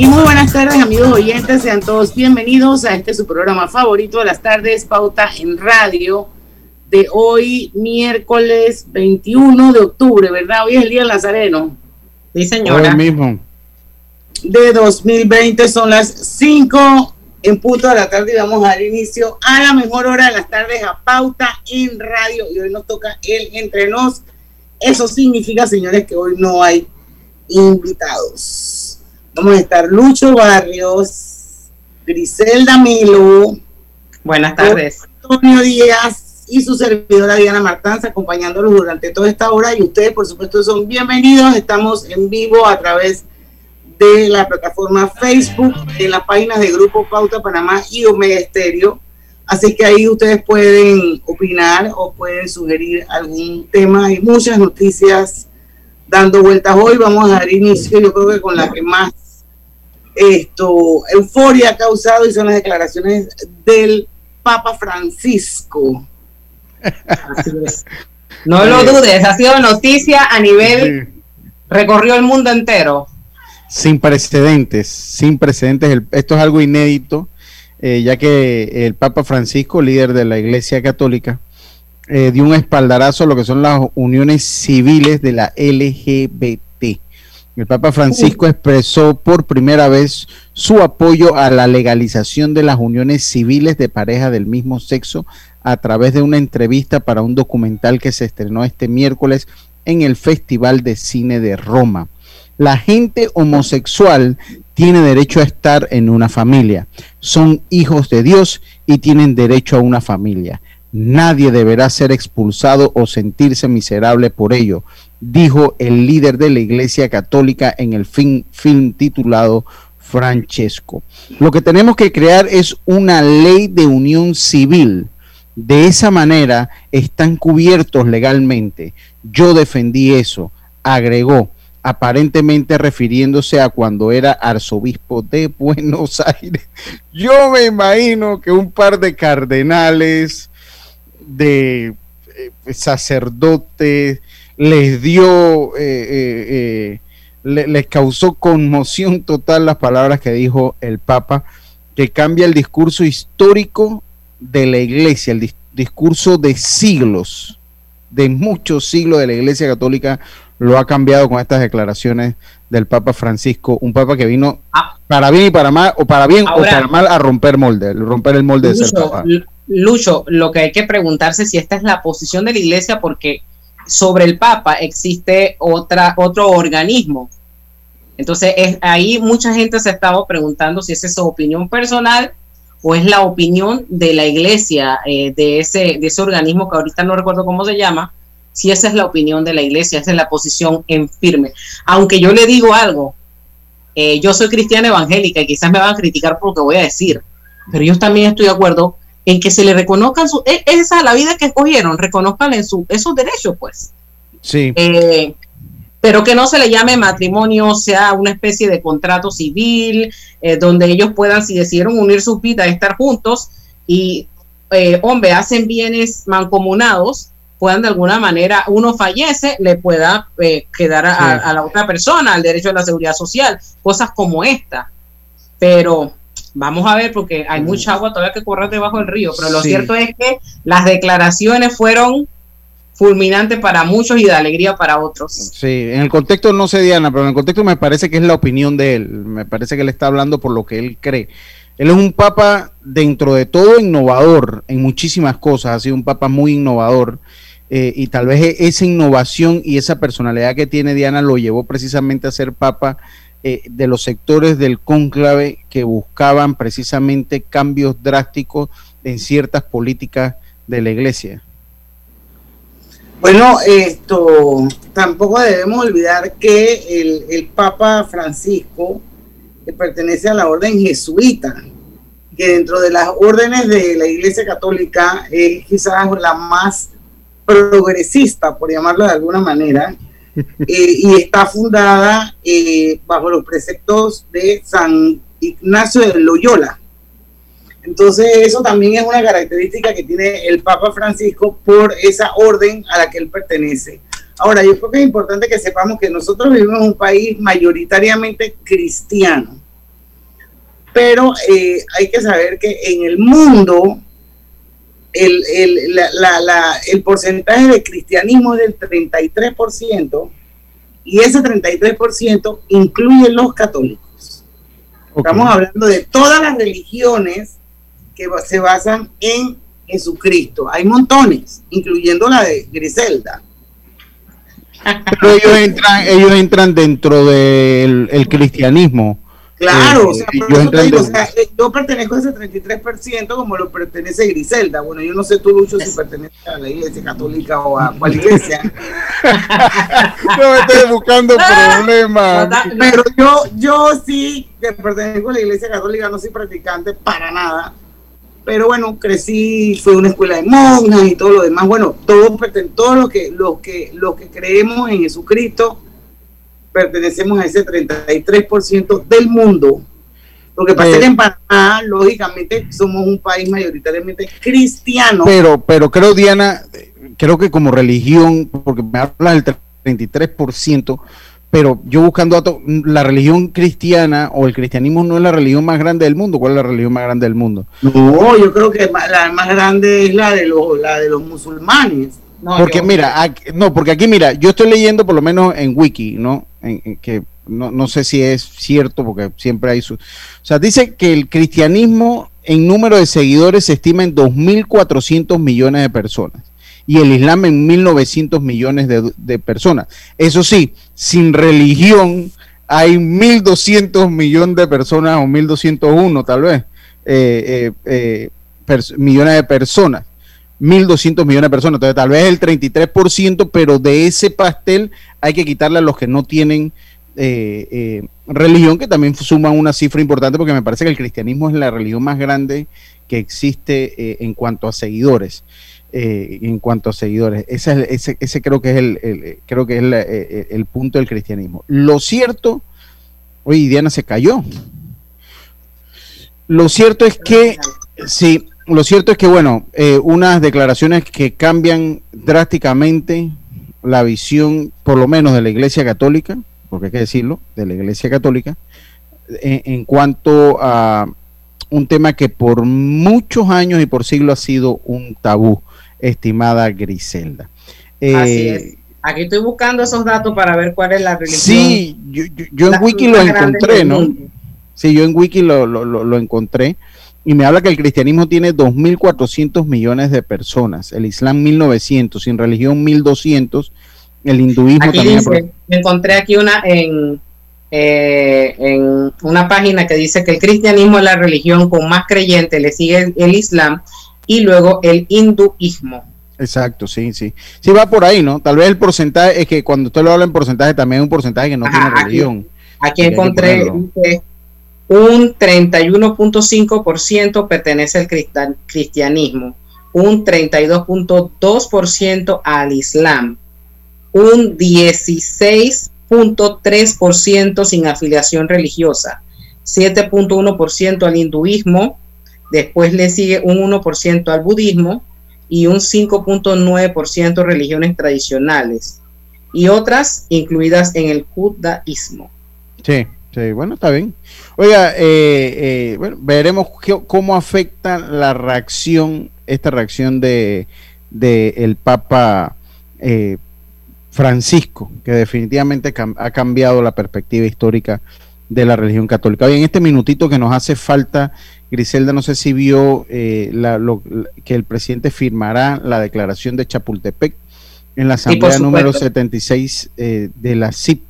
Y muy buenas tardes, amigos oyentes. Sean todos bienvenidos a este su programa favorito de las tardes, Pauta en Radio, de hoy, miércoles 21 de octubre, ¿verdad? Hoy es el Día del Nazareno. Sí, señora. Hoy mismo. De 2020 son las 5 en punto de la tarde y vamos a dar inicio a la mejor hora de las tardes a Pauta en Radio. Y hoy nos toca el entre nos. Eso significa, señores, que hoy no hay invitados. Vamos a estar Lucho Barrios, Griselda Milo. Buenas tardes. Antonio Díaz y su servidora Diana Martánz acompañándolos durante toda esta hora. Y ustedes, por supuesto, son bienvenidos. Estamos en vivo a través de la plataforma Facebook, en las páginas de Grupo Pauta Panamá y Omega Estéreo. Así que ahí ustedes pueden opinar o pueden sugerir algún tema. Hay muchas noticias dando vueltas hoy. Vamos a dar inicio, yo creo que con la que más esto euforia ha causado y son las declaraciones del Papa Francisco. No lo dudes, ha sido noticia a nivel, recorrió el mundo entero. Sin precedentes, sin precedentes. esto es algo inédito, eh, ya que el Papa Francisco, líder de la Iglesia Católica, eh, dio un espaldarazo a lo que son las uniones civiles de la LGBT. El Papa Francisco expresó por primera vez su apoyo a la legalización de las uniones civiles de pareja del mismo sexo a través de una entrevista para un documental que se estrenó este miércoles en el Festival de Cine de Roma. La gente homosexual tiene derecho a estar en una familia. Son hijos de Dios y tienen derecho a una familia. Nadie deberá ser expulsado o sentirse miserable por ello, dijo el líder de la Iglesia Católica en el film titulado Francesco. Lo que tenemos que crear es una ley de unión civil. De esa manera están cubiertos legalmente. Yo defendí eso, agregó, aparentemente refiriéndose a cuando era arzobispo de Buenos Aires. Yo me imagino que un par de cardenales, de eh, sacerdotes, les dio, eh, eh, les causó conmoción total las palabras que dijo el Papa, que cambia el discurso histórico de la iglesia, el discurso de siglos, de muchos siglos de la iglesia católica, lo ha cambiado con estas declaraciones del Papa Francisco, un Papa que vino ah. para bien y para mal, o para bien o para mal a romper molde, romper el molde de ser Papa. Lucho, lo que hay que preguntarse si esta es la posición de la iglesia, porque sobre el Papa existe otra, otro organismo. Entonces, es, ahí mucha gente se estaba preguntando si esa es su opinión personal o es la opinión de la iglesia, eh, de, ese, de ese organismo que ahorita no recuerdo cómo se llama, si esa es la opinión de la iglesia, esa es la posición en firme. Aunque yo le digo algo, eh, yo soy cristiana evangélica y quizás me van a criticar por lo que voy a decir, pero yo también estoy de acuerdo en que se le reconozcan su, e, esa es la vida que escogieron, reconozcan en su, esos derechos, pues. Sí. Eh, pero que no se le llame matrimonio, sea una especie de contrato civil, eh, donde ellos puedan, si decidieron unir sus vidas, estar juntos y, eh, hombre, hacen bienes mancomunados, puedan de alguna manera, uno fallece, le pueda quedar a, a, la otra persona el derecho a la seguridad social, cosas como esta. Pero Vamos a ver, porque hay mucha agua todavía que correr debajo del río, pero lo cierto es que las declaraciones fueron fulminantes para muchos y de alegría para otros. Sí, en el contexto no sé, Diana, pero en el contexto me parece que es la opinión de él. Me parece que él está hablando por lo que él cree. Él es un papa dentro de todo innovador en muchísimas cosas, ha sido un papa muy innovador. Eh, y tal vez e-, esa innovación y esa personalidad que tiene Diana lo llevó precisamente a ser papa eh, de los sectores del cónclave que buscaban precisamente cambios drásticos en ciertas políticas de la iglesia. Bueno, esto tampoco debemos olvidar que el, Papa Francisco pertenece a la orden jesuita, que dentro de las órdenes de la Iglesia Católica es quizás la más progresista, por llamarlo de alguna manera, y está fundada eh, bajo los preceptos de San Ignacio de Loyola. Entonces eso también es una característica que tiene el Papa Francisco por esa orden a la que él pertenece. Ahora, yo creo que es importante que sepamos que nosotros vivimos en un país mayoritariamente cristiano, pero eh, hay que saber que en el mundo el, el, la, la, el porcentaje de cristianismo es del 33% y ese 33% incluye los católicos. Estamos hablando de todas las religiones que se basan en Jesucristo. Hay montones, incluyendo la de Griselda. Pero ellos entran, ellos entran dentro del el cristianismo. Claro, o, sea, yo, pertenezco a ese 33% como lo pertenece Griselda. Bueno, yo no sé tú, Lucho, si pertenece a la iglesia católica o a cuál iglesia. no me estoy buscando problemas. Pero yo, yo sí que pertenezco a la iglesia católica, no soy practicante para nada. Pero bueno, crecí, fui a una escuela de monjas y todo lo demás. Bueno, todos, todos los que, los que, los que creemos en Jesucristo pertenecemos a ese 33% del mundo. Lo que pasa es que en Panamá, lógicamente, somos un país mayoritariamente cristiano. Pero, pero creo, Diana, creo que como religión, porque me hablas del 33%, pero yo buscando datos, la religión cristiana o el cristianismo no es la religión más grande del mundo. ¿Cuál es la religión más grande del mundo? No, yo creo que la más grande es la de los, la de los musulmanes. No, porque mira, no, porque aquí mira, yo estoy leyendo por lo menos en Wiki, ¿no? Que no, no, sé si es cierto, porque siempre hay su... O sea, dice que el cristianismo en número de seguidores se estima en 2.400 millones de personas y el Islam en 1.900 millones de, de personas. Eso sí, sin religión hay 1.200 millones de personas o 1.201 tal vez, eh, eh, eh, millones de personas. 1.200 millones de personas. Entonces, tal vez el 33%, pero de ese pastel hay que quitarle a los que no tienen eh, eh, religión, que también suman una cifra importante, porque me parece que el cristianismo es la religión más grande que existe eh, en cuanto a seguidores. en cuanto a seguidores, ese, ese, creo que es el, creo que es el punto del cristianismo. Lo cierto, oye, Diana se cayó. Lo cierto es que sí, lo cierto es que, bueno, eh, unas declaraciones que cambian drásticamente la visión, por lo menos de la Iglesia Católica, porque hay que decirlo, de la Iglesia Católica, en, cuanto a un tema que por muchos años y por siglos ha sido un tabú, estimada Griselda. Eh, Así es. Aquí estoy buscando esos datos para ver cuál es la religión. Sí, yo, en Wiki lo encontré, ¿no? Sí, yo en Wiki lo, lo, lo encontré y me habla que el cristianismo tiene 2.400 millones de personas, el Islam 1.900, sin religión 1.200, el hinduismo también. Dice, me encontré aquí una en, eh, en una página que dice que el cristianismo es la religión con más creyentes, le sigue el, Islam y luego el hinduismo. Exacto, sí, sí. Sí va por ahí, ¿no? Tal vez el porcentaje, es que cuando usted lo habla en porcentaje, también es un porcentaje que no tiene religión. Aquí, encontré un 31.5% pertenece al cristianismo, un 32.2% al Islam, un 16.3% sin afiliación religiosa, 7.1% al hinduismo, después le sigue un 1% al budismo y un 5.9% religiones tradicionales y otras incluidas en el judaísmo. Sí, Sí, bueno, está bien. Oiga, eh, eh, bueno, veremos cómo afecta la reacción, esta reacción de, el Papa eh, Francisco, que definitivamente ha cambiado la perspectiva histórica de la religión católica. Hoy en este minutito que nos hace falta, Griselda, no sé si vio que el presidente firmará la declaración de Chapultepec en la asamblea número 76 de la CIP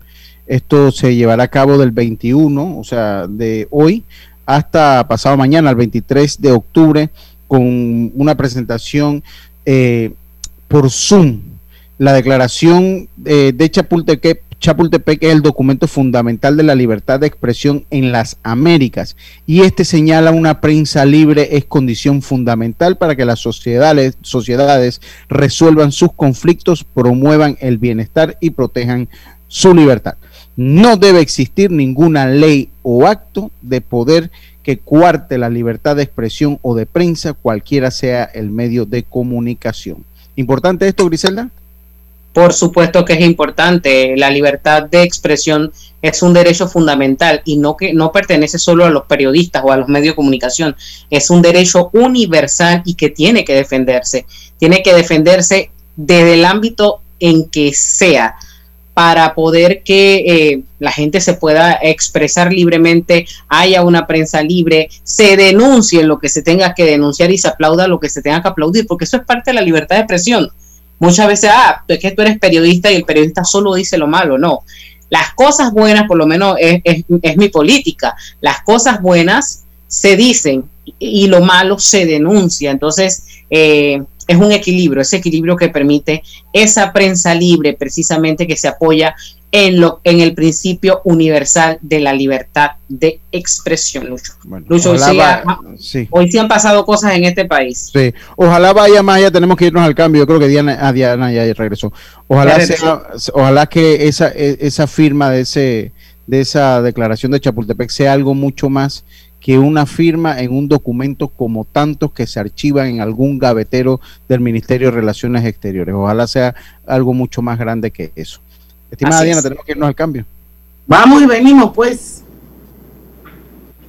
esto se llevará a cabo del 21, o sea, de hoy hasta pasado mañana, el 23 de octubre, con una presentación eh, por Zoom. La declaración eh, de Chapultepec, Chapultepec es el documento fundamental de la libertad de expresión en las Américas y este señala una prensa libre es condición fundamental para que las sociedades, sociedades resuelvan sus conflictos, promuevan el bienestar y protejan su libertad. No debe existir ninguna ley o acto de poder que cuarte la libertad de expresión o de prensa, cualquiera sea el medio de comunicación. ¿Importante esto, Griselda? Por supuesto que es importante. La libertad de expresión es un derecho fundamental y no que no pertenece solo a los periodistas o a los medios de comunicación. Es un derecho universal y que tiene que defenderse. Tiene que defenderse desde el ámbito en que sea para poder que eh, la gente se pueda expresar libremente, haya una prensa libre, se denuncie lo que se tenga que denunciar y se aplauda lo que se tenga que aplaudir, porque eso es parte de la libertad de expresión. Muchas veces, ah, es que tú eres periodista y el periodista solo dice lo malo, no. Las cosas buenas, por lo menos es, es mi política, las cosas buenas se dicen y lo malo se denuncia. Entonces, eh, es un equilibrio, ese equilibrio que permite esa prensa libre precisamente que se apoya en, lo, en el principio universal de la libertad de expresión, Lucho. Lucho, hoy sí han pasado cosas en este país. Sí, ojalá vaya más, ya tenemos que irnos al cambio, yo creo que Diana, ah, Diana ya regresó. Ojalá, ojalá que esa, e, esa firma de, ese, de esa declaración de Chapultepec sea algo mucho más que una firma en un documento como tantos que se archivan en algún gavetero del Ministerio de Relaciones Exteriores. Ojalá sea algo mucho más grande que eso. Estimada Diana, tenemos que irnos al cambio. Vamos y venimos, pues.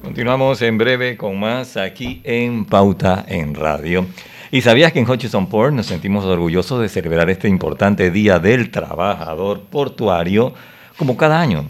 Continuamos en breve con más aquí en Pauta en Radio. ¿Y sabías que en Hutchison Port nos sentimos orgullosos de celebrar este importante Día del Trabajador Portuario como cada año?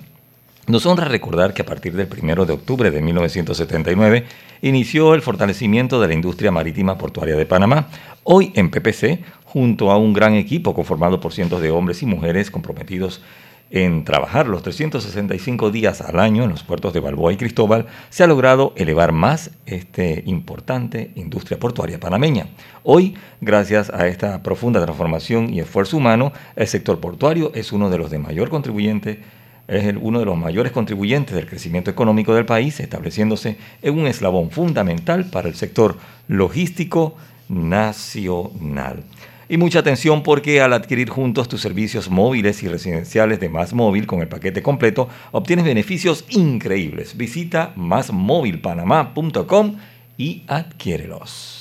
Nos honra recordar que a partir del 1 de octubre de 1979 inició el fortalecimiento de la industria marítima portuaria de Panamá. Hoy en PPC, junto a un gran equipo conformado por cientos de hombres y mujeres comprometidos en trabajar los 365 días al año en los puertos de Balboa y Cristóbal, se ha logrado elevar más esta importante industria portuaria panameña. Hoy, gracias a esta profunda transformación y esfuerzo humano, el sector portuario es uno de los de mayor contribuyente es uno de los mayores contribuyentes del crecimiento económico del país, estableciéndose en un eslabón fundamental para el sector logístico nacional. Y mucha atención porque al adquirir juntos tus servicios móviles y residenciales de Más Móvil con el paquete completo, obtienes beneficios increíbles. Visita másmóvilpanamá.com y adquiérelos.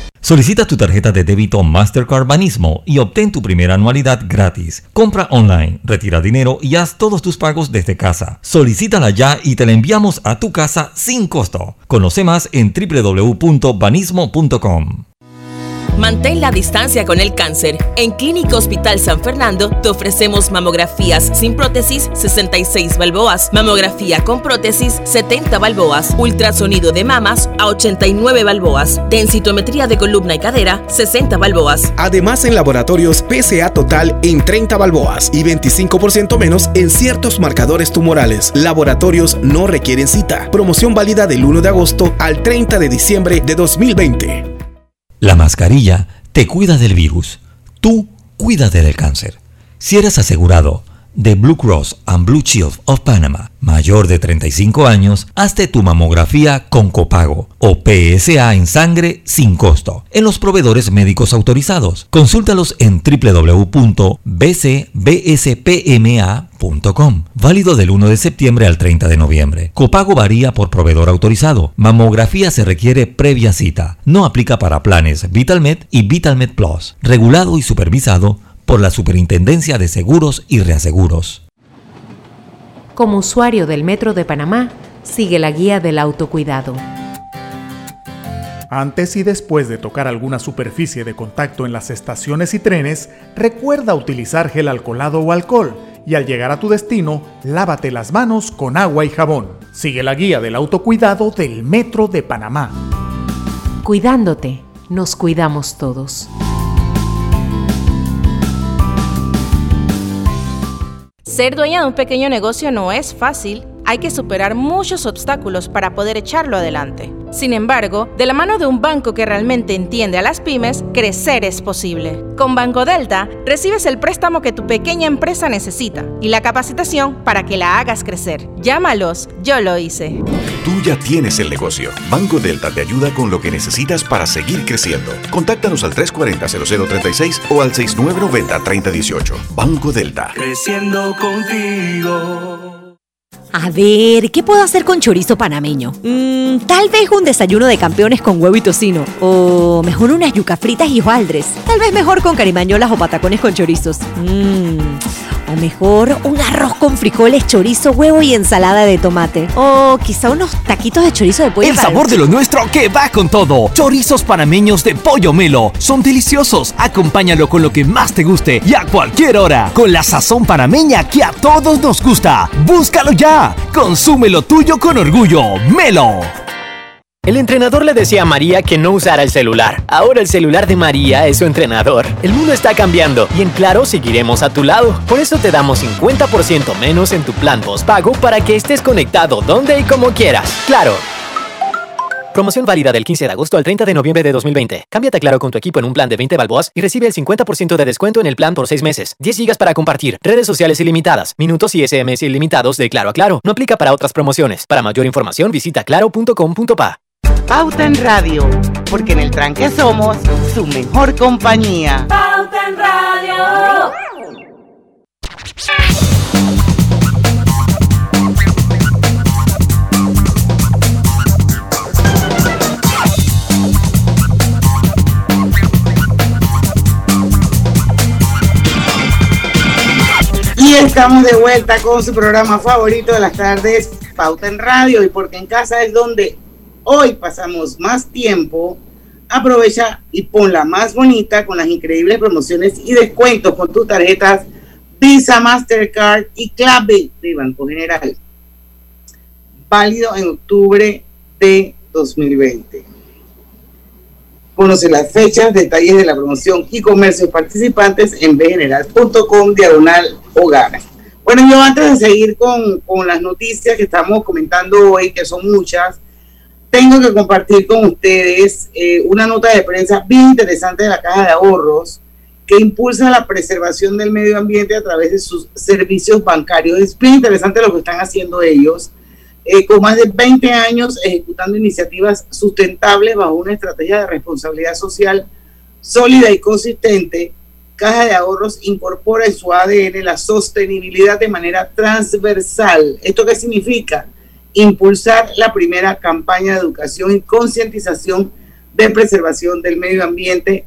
Solicita tu tarjeta de débito Mastercard Banismo y obtén tu primera anualidad gratis. Compra online, retira dinero y haz todos tus pagos desde casa. Solicítala ya y te la enviamos a tu casa sin costo. Conoce más en www.banismo.com. Mantén la distancia con el cáncer. En Clínica Hospital San Fernando te ofrecemos mamografías sin prótesis 66 balboas, mamografía con prótesis 70 balboas, ultrasonido de mamas a 89 balboas, densitometría de columna y cadera 60 balboas. Además en laboratorios PSA total en 30 balboas y 25% menos en ciertos marcadores tumorales. Laboratorios no requieren cita. Promoción válida del 1 de agosto al 30 de diciembre de 2020. La mascarilla te cuida del virus. Tú cuídate del cáncer. Si eres asegurado de Blue Cross and Blue Shield of Panama, mayor de 35 años, hazte tu mamografía con copago o PSA en sangre sin costo en los proveedores médicos autorizados. Consúltalos en www.bcbspma.com. Válido del 1 de septiembre al 30 de noviembre. Copago varía por proveedor autorizado. Mamografía se requiere previa cita. No aplica para planes VitalMed y VitalMed Plus. Regulado y supervisado por la Superintendencia de Seguros y Reaseguros. Como usuario del Metro de Panamá, sigue la guía del autocuidado. Antes y después de tocar alguna superficie de contacto en las estaciones y trenes, recuerda utilizar gel alcoholado o alcohol y al llegar a tu destino, lávate las manos con agua y jabón. Sigue la guía del autocuidado del Metro de Panamá. Cuidándote, nos cuidamos todos. Ser dueña de un pequeño negocio no es fácil. Hay que superar muchos obstáculos para poder echarlo adelante. Sin embargo, de la mano de un banco que realmente entiende a las pymes, crecer es posible. Con Banco Delta, recibes el préstamo que tu pequeña empresa necesita y la capacitación para que la hagas crecer. Llámalos, yo lo hice. Tú ya tienes el negocio. Banco Delta te ayuda con lo que necesitas para seguir creciendo. Contáctanos al 340-0036 o al 6990-3018. Banco Delta. Creciendo contigo. A ver, ¿qué puedo hacer con chorizo panameño? Mm, tal vez un desayuno de campeones con huevo y tocino. O mejor unas yuca fritas y hojaldres. Tal vez mejor con carimañolas o patacones con chorizos. Mmm. O mejor un arroz con frijoles, chorizo, huevo y ensalada de tomate. O quizá unos taquitos de chorizo de pollo. El sabor de lo nuestro que va con todo. Chorizos panameños de pollo melo. Son deliciosos. Acompáñalo con lo que más te guste y a cualquier hora. Con la sazón panameña que a todos nos gusta. Búscalo ya. Consume lo tuyo con orgullo. Melo. El entrenador le decía a María que no usara el celular. Ahora el celular de María es su entrenador. El mundo está cambiando y en Claro seguiremos a tu lado. Por eso te damos 50% menos en tu plan postpago para que estés conectado donde y como quieras. Claro. Promoción válida del 15 de agosto al 30 de noviembre de 2020. Cámbiate a Claro con tu equipo en un plan de 20 balboas y recibe el 50% de descuento en el plan por 6 meses. 10 gigas para compartir, redes sociales ilimitadas, minutos y SMS ilimitados de Claro a Claro. No aplica para otras promociones. Para mayor información visita claro.com.pa. Pauta en Radio, porque en el tranque somos su mejor compañía. Pauta en Radio. Y estamos de vuelta con su programa favorito de las tardes, Pauta en Radio, y porque en casa es donde hoy pasamos más tiempo, aprovecha y ponla más bonita con las increíbles promociones y descuentos con tus tarjetas Visa, Mastercard y clave de Banco General. Válido en octubre de 2020. Conoce las fechas, detalles de la promoción y comercios participantes en bgeneral.com diagonal hogar. Bueno, yo antes de seguir con, con las noticias que estamos comentando hoy, que son muchas, tengo que compartir con ustedes eh, una nota de prensa bien interesante de la Caja de Ahorros que impulsa la preservación del medio ambiente a través de sus servicios bancarios. Es bien interesante lo que están haciendo ellos, eh, con más de 20 años ejecutando iniciativas sustentables bajo una estrategia de responsabilidad social sólida y consistente. Caja de Ahorros incorpora en su ADN la sostenibilidad de manera transversal. ¿Esto qué significa? Impulsar la primera campaña de educación y concientización de preservación del medio ambiente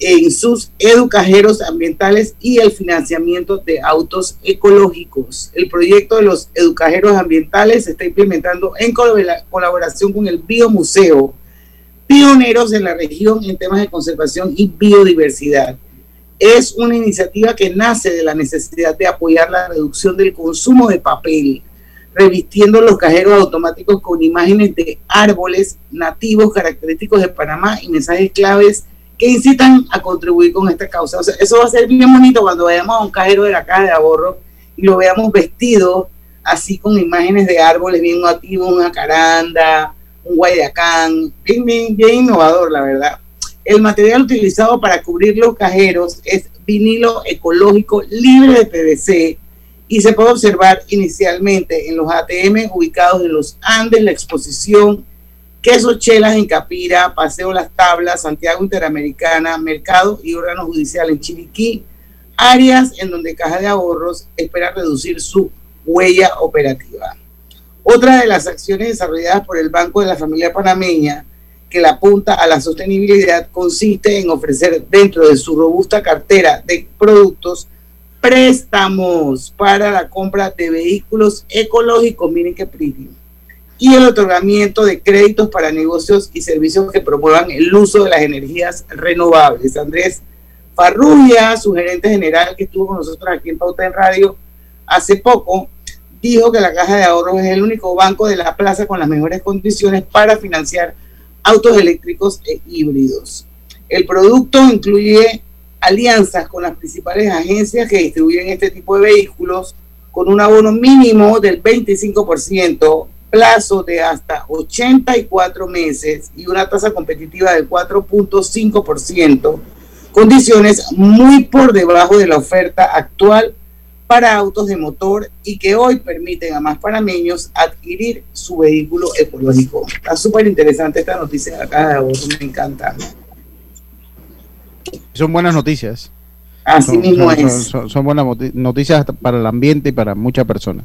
en sus educajeros ambientales y el financiamiento de autos ecológicos. El proyecto de los educajeros ambientales se está implementando en colaboración con el Biomuseo, pioneros en la región en temas de conservación y biodiversidad. Es una iniciativa que nace de la necesidad de apoyar la reducción del consumo de papel, revistiendo los cajeros automáticos con imágenes de árboles nativos característicos de Panamá y mensajes claves que incitan a contribuir con esta causa. O sea, eso va a ser bien bonito cuando vayamos a un cajero de la caja de ahorro y lo veamos vestido así con imágenes de árboles bien nativos, una caranda, un guayacán, bien, bien, bien innovador, la verdad. El material utilizado para cubrir los cajeros es vinilo ecológico libre de PVC y se puede observar inicialmente en los ATM ubicados en los Andes, la exposición Queso Chelas en Capira, Paseo Las Tablas, Santiago Interamericana, Mercado y órgano judicial en Chiriquí, áreas en donde Caja de Ahorros espera reducir su huella operativa. Otra de las acciones desarrolladas por el Banco de la Familia Panameña que la apunta a la sostenibilidad consiste en ofrecer dentro de su robusta cartera de productos préstamos para la compra de vehículos ecológicos, miren qué premio, y el otorgamiento de créditos para negocios y servicios que promuevan el uso de las energías renovables. Andrés Farrugia, su gerente general que estuvo con nosotros aquí en Pauta en Radio hace poco, dijo que la Caja de Ahorros es el único banco de la plaza con las mejores condiciones para financiar autos eléctricos e híbridos. El producto incluye alianzas con las principales agencias que distribuyen este tipo de vehículos con un abono mínimo del 25%, plazo de hasta 84 meses y una tasa competitiva del 4.5%, condiciones muy por debajo de la oferta actual para autos de motor y que hoy permiten a más panameños adquirir su vehículo ecológico. Está súper interesante esta noticia acá de ahorro, me encanta. Son buenas noticias. Así Son- mismo son- es. Son, son buenas noticias para el ambiente y para muchas personas.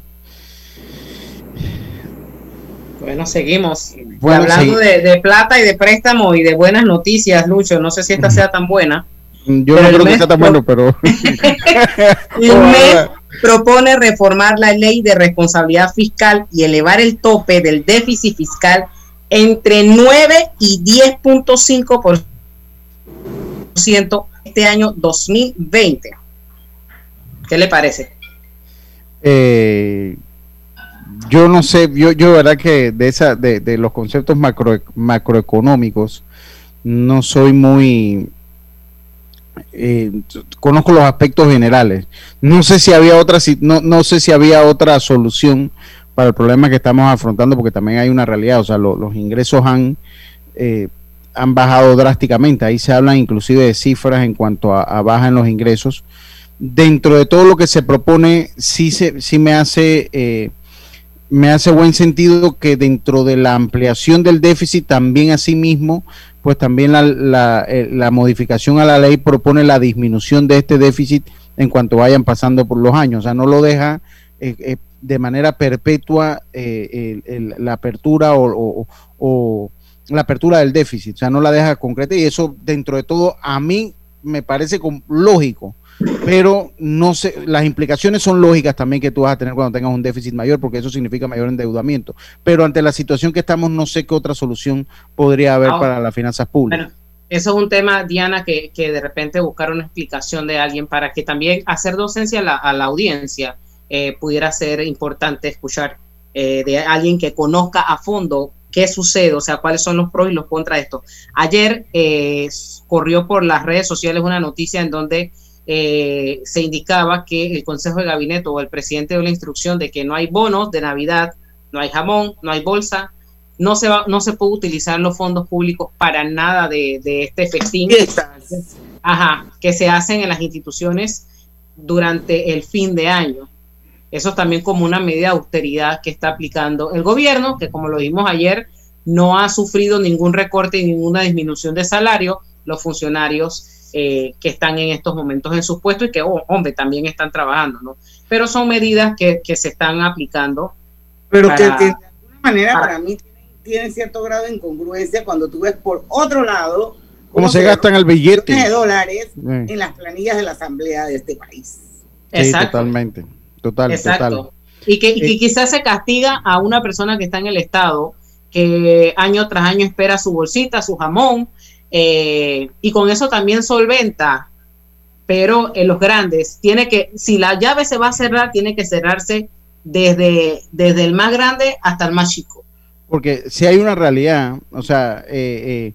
Bueno, seguimos. Bueno, Hablando sí. de, de plata y de préstamo y de buenas noticias, Lucho, no sé si esta sea tan buena. Yo no creo que sea tan bueno, pero El MES propone reformar la ley de responsabilidad fiscal y elevar el tope del déficit fiscal entre 9 y 10.5% este año 2020. ¿Qué le parece? eh, yo no sé, yo, yo verdad que de esa, de, de los conceptos macro, macroeconómicos no soy muy eh, conozco los aspectos generales. No sé si había otra, no, no sé si había otra solución para el problema que estamos afrontando, porque también hay una realidad, o sea, lo- los ingresos han eh, han bajado drásticamente. Ahí se hablan inclusive de cifras en cuanto a, a baja en los ingresos. Dentro de todo lo que se propone, sí, se, sí me hace eh, me hace buen sentido que dentro de la ampliación del déficit también asimismo, pues también la, la, eh, la modificación a la ley propone la disminución de este déficit en cuanto vayan pasando por los años. O sea, no lo deja eh, de manera perpetua la apertura o la apertura del déficit. O sea, no la deja concreta y eso dentro de todo a mí me parece lógico pero no sé, las implicaciones son lógicas también que tú vas a tener cuando tengas un déficit mayor, porque eso significa mayor endeudamiento. Pero ante la situación que estamos, no sé qué otra solución podría haber Ahora, para las finanzas públicas. Bueno, eso es un tema, Diana, que, que de repente buscar una explicación de alguien para que también hacer docencia a la, a la audiencia eh, pudiera ser importante escuchar eh, de alguien que conozca a fondo qué sucede, o sea, cuáles son los pros y los contras de esto. Ayer eh, corrió por las redes sociales una noticia en donde eh, se indicaba que el Consejo de Gabinete o el presidente dio la instrucción de que no hay bonos de Navidad, no hay jamón, no hay bolsa, no se va, no se puede utilizar los fondos públicos para nada de, de este festín. Ajá, que se hacen en las instituciones durante el fin de año. Eso es también como una medida de austeridad que está aplicando el gobierno, que como lo vimos ayer, no ha sufrido ningún recorte y ninguna disminución de salario los funcionarios eh, que están en estos momentos en sus puestos y que, oh, hombre, también están trabajando, ¿no? Pero son medidas que, que se están aplicando. Pero para- que, que de alguna manera para- para mí tiene, cierto grado de incongruencia cuando tú ves por otro lado ¿Cómo se gastan el billete? de dólares en las planillas de la asamblea de este país. Sí, totalmente. Total, Exacto. total. Y que, y que Eh, quizás se castiga a una persona que está en el Estado, que año tras año espera su bolsita, su jamón, eh, y con eso también solventa. Pero en los grandes, tiene que, si la llave se va a cerrar, tiene que cerrarse desde, desde el más grande hasta el más chico. Porque si hay una realidad, o sea, eh,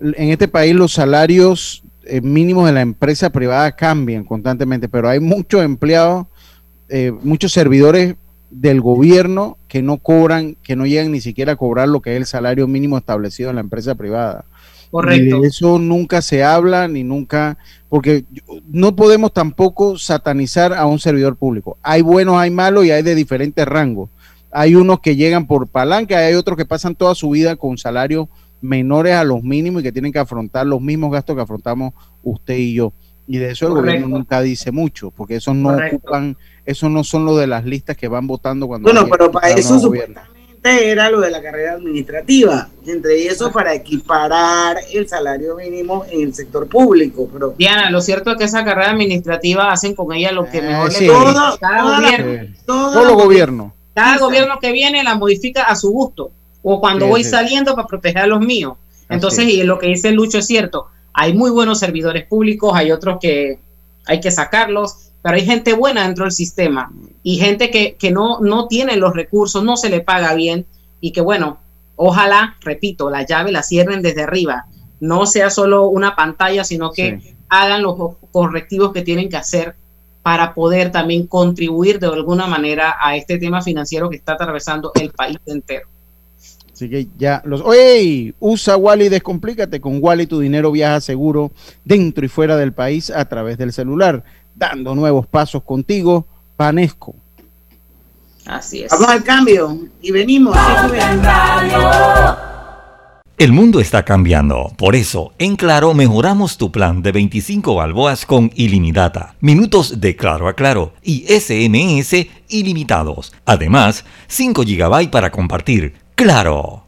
eh, en este país los salarios eh, mínimos de la empresa privada cambian constantemente, pero hay muchos empleados, eh, muchos servidores del gobierno que no cobran, que no llegan ni siquiera a cobrar lo que es el salario mínimo establecido en la empresa privada. Correcto. Y de eso nunca se habla ni nunca, porque no podemos tampoco satanizar a un servidor público. Hay buenos, hay malos y hay de diferentes rangos. Hay unos que llegan por palanca, hay otros que pasan toda su vida con salarios menores a los mínimos y que tienen que afrontar los mismos gastos que afrontamos usted y yo. Y de eso el Correcto. gobierno nunca dice mucho, porque esos no Correcto. ocupan, esos no son los de las listas que van votando cuando Bueno, pero para eso gobierno. supuestamente era lo de la carrera administrativa, entre eso para equiparar el salario mínimo en el sector público. Pero Diana, lo cierto es que esa carrera administrativa hacen con ella lo que mejor sí. le. Todo- Cada toda la- gobierno, Sí. todo Todos los gobiernos. cada gobierno que viene la modifica a su gusto o cuando Sí, voy sí. saliendo para proteger a los míos. Entonces, y lo que dice Lucho es cierto, hay muy buenos servidores públicos, hay otros que hay que sacarlos, pero hay gente buena dentro del sistema y gente que, no, no tiene los recursos, no se le paga bien y que bueno, ojalá, repito, la llave la cierren desde arriba, no sea solo una pantalla, sino que hagan los correctivos que tienen que hacer para poder también contribuir de alguna manera a este tema financiero que está atravesando el país entero. Así que ya los. ¡Oye! Usa Wally, descomplícate. Con Wally tu dinero viaja seguro dentro y fuera del país a través del celular, dando nuevos pasos contigo, Panesco. Así es. Vamos al cambio y venimos. El mundo está cambiando, por eso, en Claro mejoramos tu plan de 25 balboas con ilimitada, minutos de Claro a Claro y SMS ilimitados. Además, 5 GB para compartir. ¡Claro!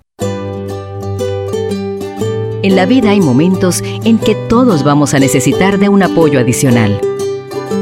En la vida hay momentos en que todos vamos a necesitar de un apoyo adicional.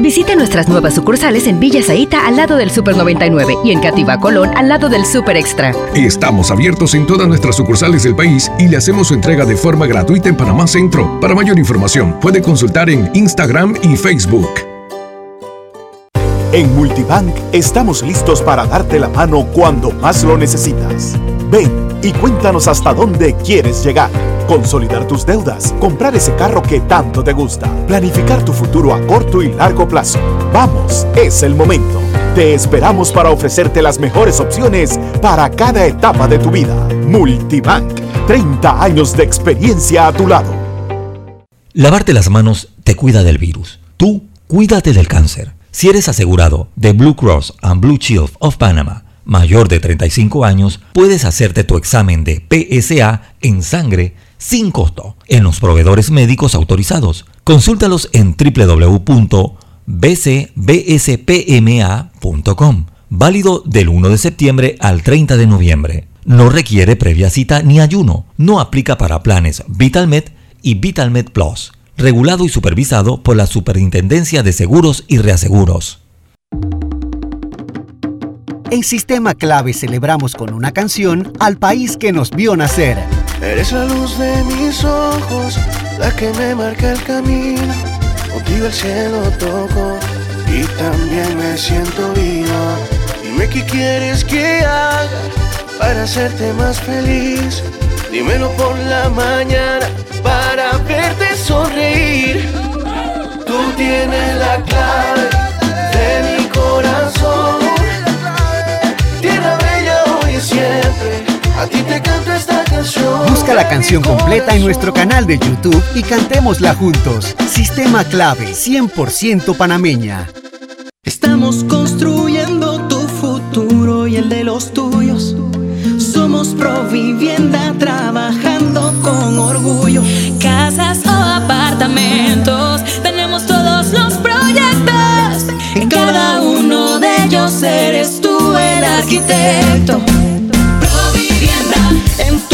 Visite nuestras nuevas sucursales en Villa Zaita al lado del Super 99 y en Cativa Colón al lado del Super Extra. Estamos abiertos en todas nuestras sucursales del país y le hacemos su entrega de forma gratuita en Panamá Centro. Para mayor información, puede consultar en Instagram y Facebook. En Multibank estamos listos para darte la mano cuando más lo necesitas. Ven y cuéntanos hasta dónde quieres llegar consolidar tus deudas, comprar ese carro que tanto te gusta, planificar tu futuro a corto y largo plazo. Vamos, es el momento. Te esperamos para ofrecerte las mejores opciones para cada etapa de tu vida. Multibank, 30 años de experiencia a tu lado. Lavarte las manos te cuida del virus. Tú, cuídate del cáncer. Si eres asegurado de Blue Cross and Blue Shield of Panama, mayor de 35 años, puedes hacerte tu examen de PSA en sangre sin costo en los proveedores médicos autorizados. Consúltalos en www.bcbspma.com. Válido del 1 de septiembre al 30 de noviembre. No requiere previa cita ni ayuno. No aplica para planes VitalMed y VitalMed Plus. Regulado y supervisado por la Superintendencia de Seguros y Reaseguros. En Sistema Clave celebramos con una canción al país que nos vio nacer. Eres la luz de mis ojos, la que me marca el camino. Contigo el cielo toco y también me siento vivo. Dime qué quieres que haga para hacerte más feliz. Dímelo por la mañana para verte sonreír. Tú tienes la clave A ti te canto esta canción. Busca la canción completa en nuestro canal de YouTube y cantémosla juntos. Sistema clave 100% panameña. Estamos construyendo tu futuro y el de los tuyos. Somos Provivienda trabajando con orgullo. Casas o apartamentos, tenemos todos los proyectos. En cada uno de ellos eres tú el arquitecto en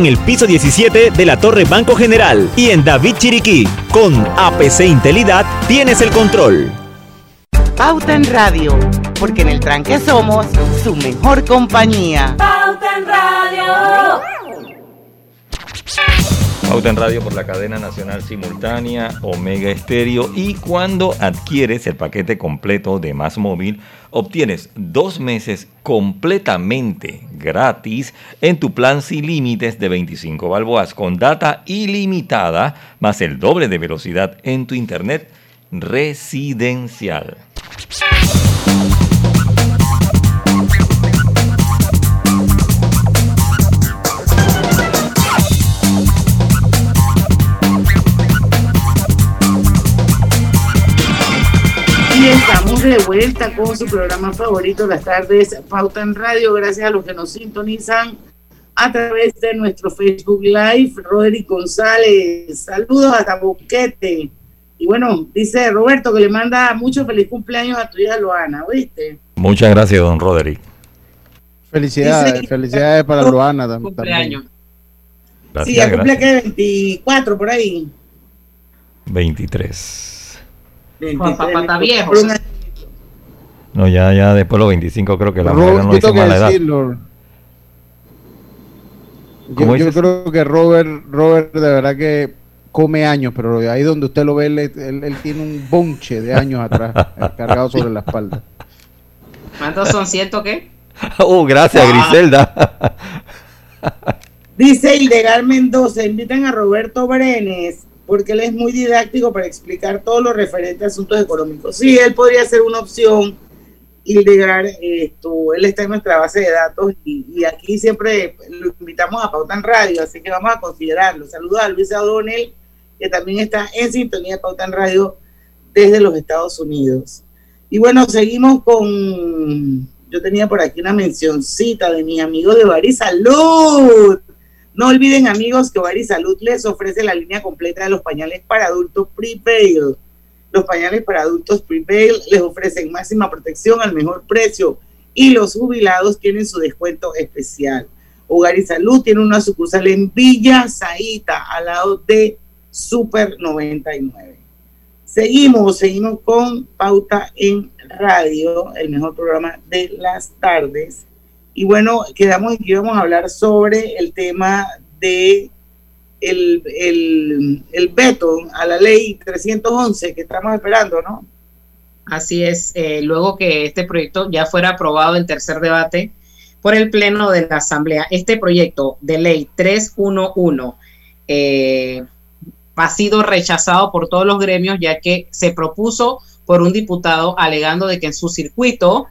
en el piso 17 de la Torre Banco General y en David Chiriquí. Con APC Intelidad tienes el control. Pauta en Radio, porque en el tranque somos su mejor compañía. Pauta en Radio. Pauta en Radio por la cadena nacional simultánea Omega Estéreo y cuando adquieres el paquete completo de Más Móvil, obtienes dos meses completamente gratis en tu plan sin límites de 25 balboas con data ilimitada más el doble de velocidad en tu internet residencial. Y estamos de vuelta con su programa favorito, las tardes Pauta en Radio. Gracias a los que nos sintonizan a través de nuestro Facebook Live. Roderick González, saludos hasta Boquete. Y bueno, dice Roberto que le manda mucho feliz cumpleaños a tu hija Loana, ¿oíste? Muchas gracias, don Roderick. Felicidades, Dice- felicidades para Luana tam- también. Cumpleaños. Gracias, sí, ya cumple que 24 por ahí. 23. Juan Papá está viejo. No, ya, ya después de los 25 creo que la Ro- mujer no yo tengo que mala edad. decirlo. ¿Cómo Yo, creo que Robert, Robert de verdad que come años, pero ahí donde usted lo ve, él, él- él tiene un bonche de años atrás, cargado sobre la espalda. ¿Cuántos son? ¿Ciento qué? Oh, gracias, Ah. Griselda. Dice Hildegar Mendoza, invitan a Roberto Brenes, porque él es muy didáctico para explicar todo lo referente a asuntos económicos. Sí, él podría ser una opción. Hildegar, esto, él está en nuestra base de datos y, y aquí siempre lo invitamos a Pauta en Radio, así que vamos a considerarlo. Saludos a Luis O'Donnell, que también está en sintonía de Pauta en Radio desde los Estados Unidos. Y bueno, seguimos con, yo tenía por aquí una mencioncita de mis amigos de Bari Salud. No olviden amigos que Bari Salud les ofrece la línea completa de los pañales para adultos Prevail. Los pañales para adultos Prevail les ofrecen máxima protección al mejor precio y los jubilados tienen su descuento especial. Hogar y Salud tiene una sucursal en Villa Zaita, al lado de Super 99. Seguimos, seguimos con Pauta en Radio, el mejor programa de las tardes. Y bueno, quedamos en que íbamos a hablar sobre el tema de el, el, el veto a la ley 311 que estamos esperando, ¿no? Así es, eh, luego que este proyecto ya fuera aprobado en tercer debate por el Pleno de la Asamblea, este proyecto de ley 311 eh, ha sido rechazado por todos los gremios ya que se propuso por un diputado alegando de que en su circuito,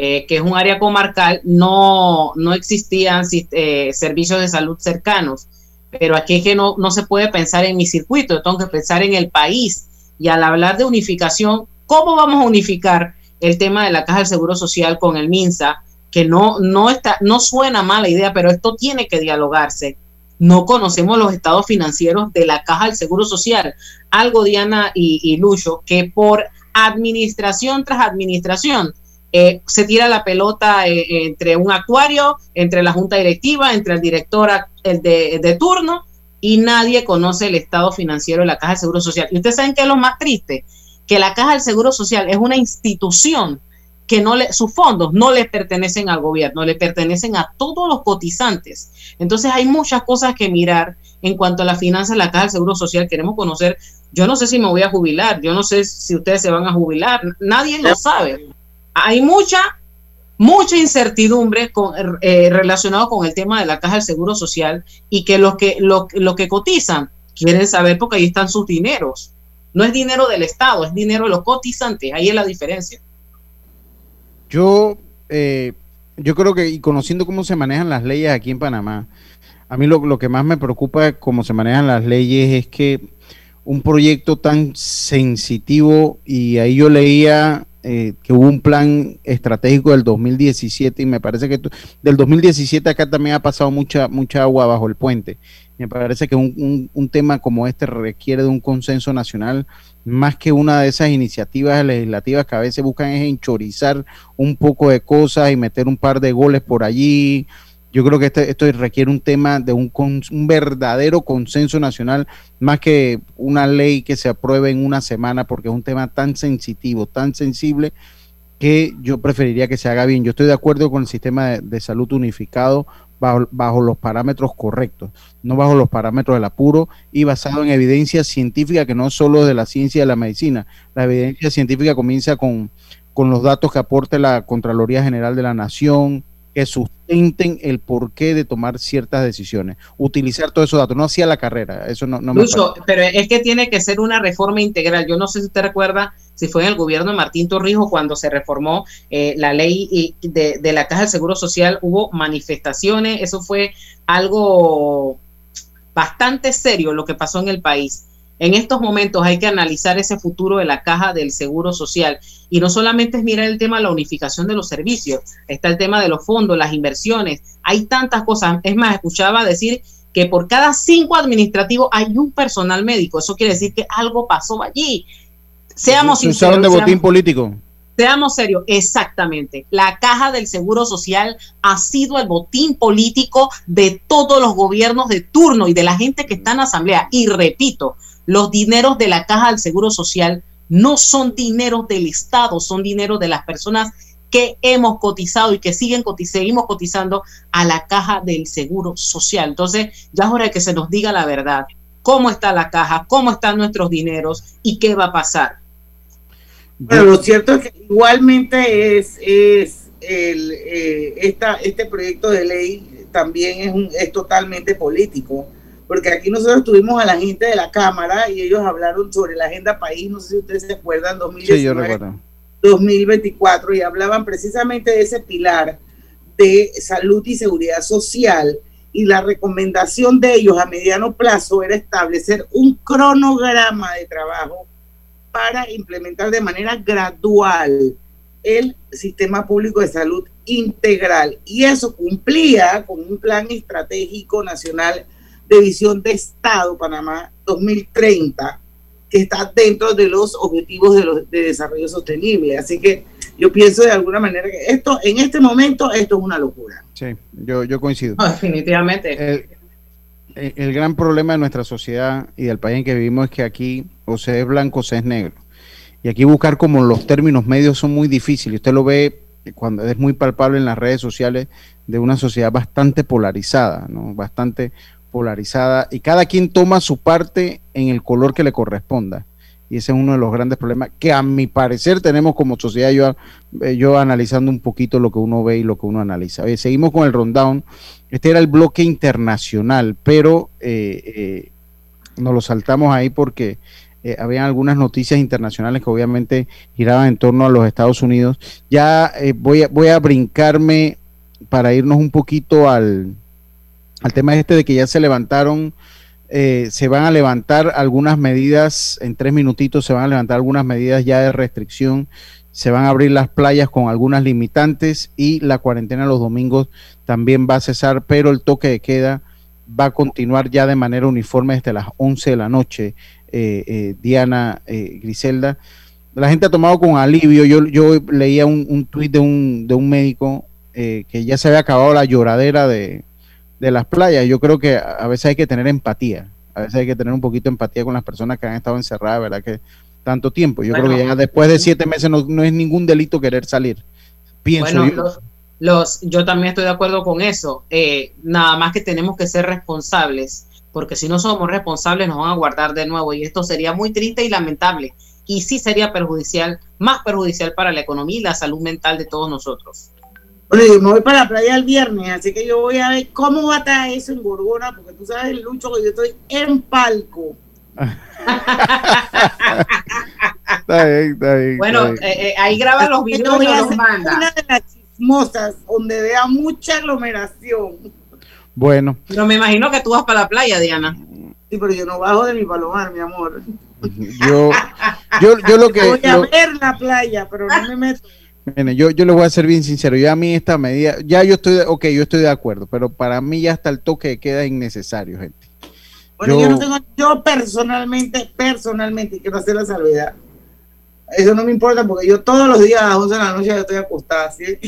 eh, que es un área comarcal, no, no existían eh, servicios de salud cercanos. Pero aquí es que no, no se puede pensar en mi circuito, tengo que pensar en el país. Y al hablar de unificación, ¿cómo vamos a unificar el tema de la Caja del Seguro Social con el MINSA? Que no, no, está, no suena mala idea, pero esto tiene que dialogarse. No conocemos los estados financieros de la Caja del Seguro Social. Algo, Diana y, y Lucho, que por administración tras administración eh, se tira la pelota eh, entre un actuario, entre la junta directiva, entre el director el de, de, turno y nadie conoce el estado financiero de la Caja del Seguro Social. Y ustedes saben que es lo más triste, que la Caja del Seguro Social es una institución que no le, sus fondos no le pertenecen al gobierno, le pertenecen a todos los cotizantes. Entonces hay muchas cosas que mirar en cuanto a la finanza de la Caja del Seguro Social. Queremos conocer, yo no sé si me voy a jubilar, yo no sé si ustedes se van a jubilar, nadie lo sabe. Hay mucha, mucha incertidumbre con, eh, relacionado con el tema de la Caja del Seguro Social y que los que, lo, lo que cotizan quieren saber porque ahí están sus dineros. No es dinero del Estado, es dinero de los cotizantes, ahí es la diferencia. Yo, eh, yo creo que, y conociendo cómo se manejan las leyes aquí en Panamá, a mí lo, lo que más me preocupa cómo se manejan las leyes es que un proyecto tan sensitivo, y ahí yo leía eh, que hubo un plan estratégico del 2017 y me parece que del 2017 acá también ha pasado mucha mucha agua bajo el puente. Me parece que un, un, un, tema como este requiere de un consenso nacional más que una de esas iniciativas legislativas que a veces buscan es enchorizar un poco de cosas y meter un par de goles por allí. Yo creo que este, esto requiere un tema de un, un, verdadero consenso nacional, más que una ley que se apruebe en una semana, porque es un tema tan sensitivo, tan sensible, que yo preferiría que se haga bien. Yo estoy de acuerdo con el sistema de, salud unificado bajo, los parámetros correctos, no bajo los parámetros del apuro y basado en evidencia científica que no solo de la ciencia de la medicina. La evidencia científica comienza con los datos que aporte la Contraloría General de la Nación, que sustenten el porqué de tomar ciertas decisiones. Utilizar todos esos datos, no hacía la carrera, eso no, no me pero es que tiene que ser una reforma integral. Yo no sé si usted recuerda si fue en el gobierno de Martín Torrijos cuando se reformó eh, la ley y de, de la Caja del Seguro Social, hubo manifestaciones, eso fue algo bastante serio lo que pasó en el país. En estos momentos hay que analizar ese futuro de la caja del seguro social y no solamente es mirar el tema de la unificación de los servicios, está el tema de los fondos, las inversiones, hay tantas cosas. Es más, escuchaba decir que por cada cinco administrativos hay un personal médico. Eso quiere decir que algo pasó allí. Seamos Se usaron de sinceros, botín seamos- político. Seamos serios, exactamente. La caja del Seguro Social ha sido el botín político de todos los gobiernos de turno y de la gente que está en la asamblea. Y repito, los dineros de la caja del Seguro Social no son dineros del Estado, son dineros de las personas que hemos cotizado y que siguen seguimos cotizando a la caja del Seguro Social. Entonces, ya es hora de que se nos diga la verdad. ¿Cómo está la caja? ¿Cómo están nuestros dineros? ¿Y qué va a pasar? Bueno, lo cierto es que igualmente es, es el, eh, esta, este proyecto de ley también es, un, es totalmente político, porque aquí nosotros tuvimos a la gente de la Cámara y ellos hablaron sobre la agenda país, no sé si ustedes se acuerdan, Sí, 2019. yo recuerdo. 2024 y hablaban precisamente de ese pilar de salud y seguridad social y la recomendación de ellos a mediano plazo era establecer un cronograma de trabajo para implementar de manera gradual el sistema público de salud integral y eso cumplía con un plan estratégico nacional de visión de Estado Panamá 2030 que está dentro de los objetivos de, los, de desarrollo sostenible. Así que yo pienso de alguna manera que esto, en este momento, esto es una locura. Sí, yo, yo coincido. Definitivamente. El, el- el gran problema de nuestra sociedad y del país en que vivimos es que aquí o se es blanco o se es negro. Y aquí buscar como los términos medios son muy difíciles. Usted lo ve cuando es muy palpable en las redes sociales de una sociedad bastante polarizada, ¿no? Bastante polarizada y cada quien toma su parte en el color que le corresponda. Y ese es uno de los grandes problemas que a mi parecer tenemos como sociedad, yo, eh, yo analizando un poquito lo que uno ve y lo que uno analiza. Oye, seguimos con el rundown. Este era el bloque internacional, pero eh, eh, nos lo saltamos ahí porque eh, habían algunas noticias internacionales que obviamente giraban en torno a los Estados Unidos. Ya eh, voy, voy a brincarme para irnos un poquito al, al tema este de que ya se levantaron, eh, se van a levantar algunas medidas, en tres minutitos se van a levantar algunas medidas ya de restricción, se van a abrir las playas con algunas limitantes y la cuarentena los domingos también va a cesar, pero el toque de queda va a continuar ya de manera uniforme desde las 11 de la noche, eh, eh, Diana eh, Griselda. La gente ha tomado con alivio, yo, yo leía un, un tuit de un, de un médico eh, que ya se había acabado la lloradera de, de las playas. Yo creo que a veces hay que tener empatía, a veces hay que tener un poquito de empatía con las personas que han estado encerradas, ¿verdad? Que tanto tiempo. Yo creo que ya después de siete meses no, no es ningún delito querer salir. Pienso Bueno, yo. los, los- yo también estoy de acuerdo con eso. Eh, nada más que tenemos que ser responsables, porque si no somos responsables nos van a guardar de nuevo y esto sería muy triste y lamentable. Y sí sería perjudicial, más perjudicial para la economía y la salud mental de todos nosotros. Bueno, yo me voy para la playa el viernes, así que yo voy a ver cómo va a estar eso en Gorgona, porque tú sabes, Lucho, que yo estoy en palco. Está bien, está bien. Bueno, está bien. eh, eh, ahí graba los videos y los manda. Una de las chismosas, donde vea mucha aglomeración. Bueno, Pero me imagino que tú vas para la playa, Diana. Sí, pero yo no bajo de mi palomar, mi amor. yo, yo, yo lo que... voy a lo- ver la playa, pero no me meto. Yo, yo les voy a ser bien sincero, yo a mí esta medida, ya yo estoy, ok, yo estoy de acuerdo, pero para mí ya hasta el toque de queda innecesario, gente. Bueno, Yo- yo, no tengo, yo personalmente, personalmente, quiero hacer la salvedad. Eso no me importa porque yo todos los días a las 11 de la noche ya estoy acostada. ¿sí?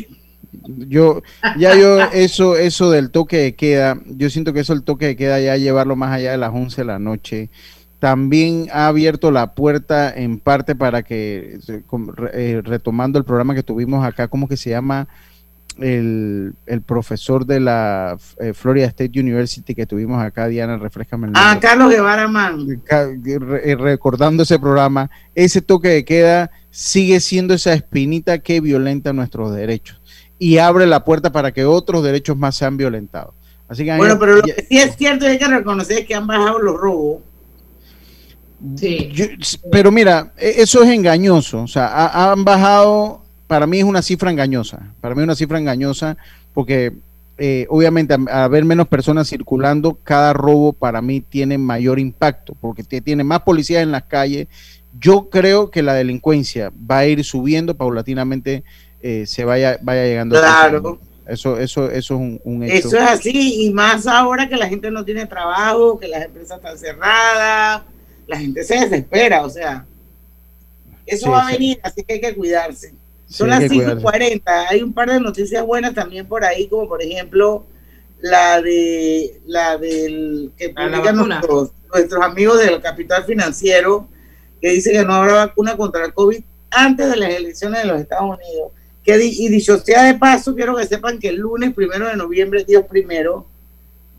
Yo, ya yo, eso, eso del toque de queda, yo siento que eso el toque de queda ya llevarlo más allá de las 11 de la noche, también ha abierto la puerta en parte para que, eh, retomando el programa que tuvimos acá, ¿cómo que se llama? el, el profesor de la eh, Florida State University que tuvimos acá, Diana, refrescame el Ah, nombre. Carlos Guevara Man. Eh, recordando ese programa, ese toque de queda sigue siendo esa espinita que violenta nuestros derechos y abre la puerta para que otros derechos más sean violentados. Así que Bueno, pero lo que sí es cierto y hay que reconocer que han bajado los robos. Yo- pero mira, e- eso es engañoso. O sea, ha- han bajado, para mí es una cifra engañosa. Para mí es una cifra engañosa porque eh, obviamente al haber menos personas circulando, cada robo para mí tiene mayor impacto porque tiene más policías en las calles. Yo creo que la delincuencia va a ir subiendo paulatinamente, eh, se vaya, vaya llegando. a Claro. Eso, eso, eso es un, un hecho. Eso es así, y más ahora que la gente no tiene trabajo, que las empresas están cerradas, la gente se desespera, o sea, eso Sí, va a sí. venir, así que hay que cuidarse. Son Sí, las que cuidarse. 5:40, hay un par de noticias buenas también por ahí, como por ejemplo la de la del que publican nuestros, nuestros amigos del capital financiero, que dice que no habrá vacuna contra el COVID antes de las elecciones de los Estados Unidos. Que di- y dicho sea de paso, quiero que sepan que el lunes primero de noviembre, Dios primero,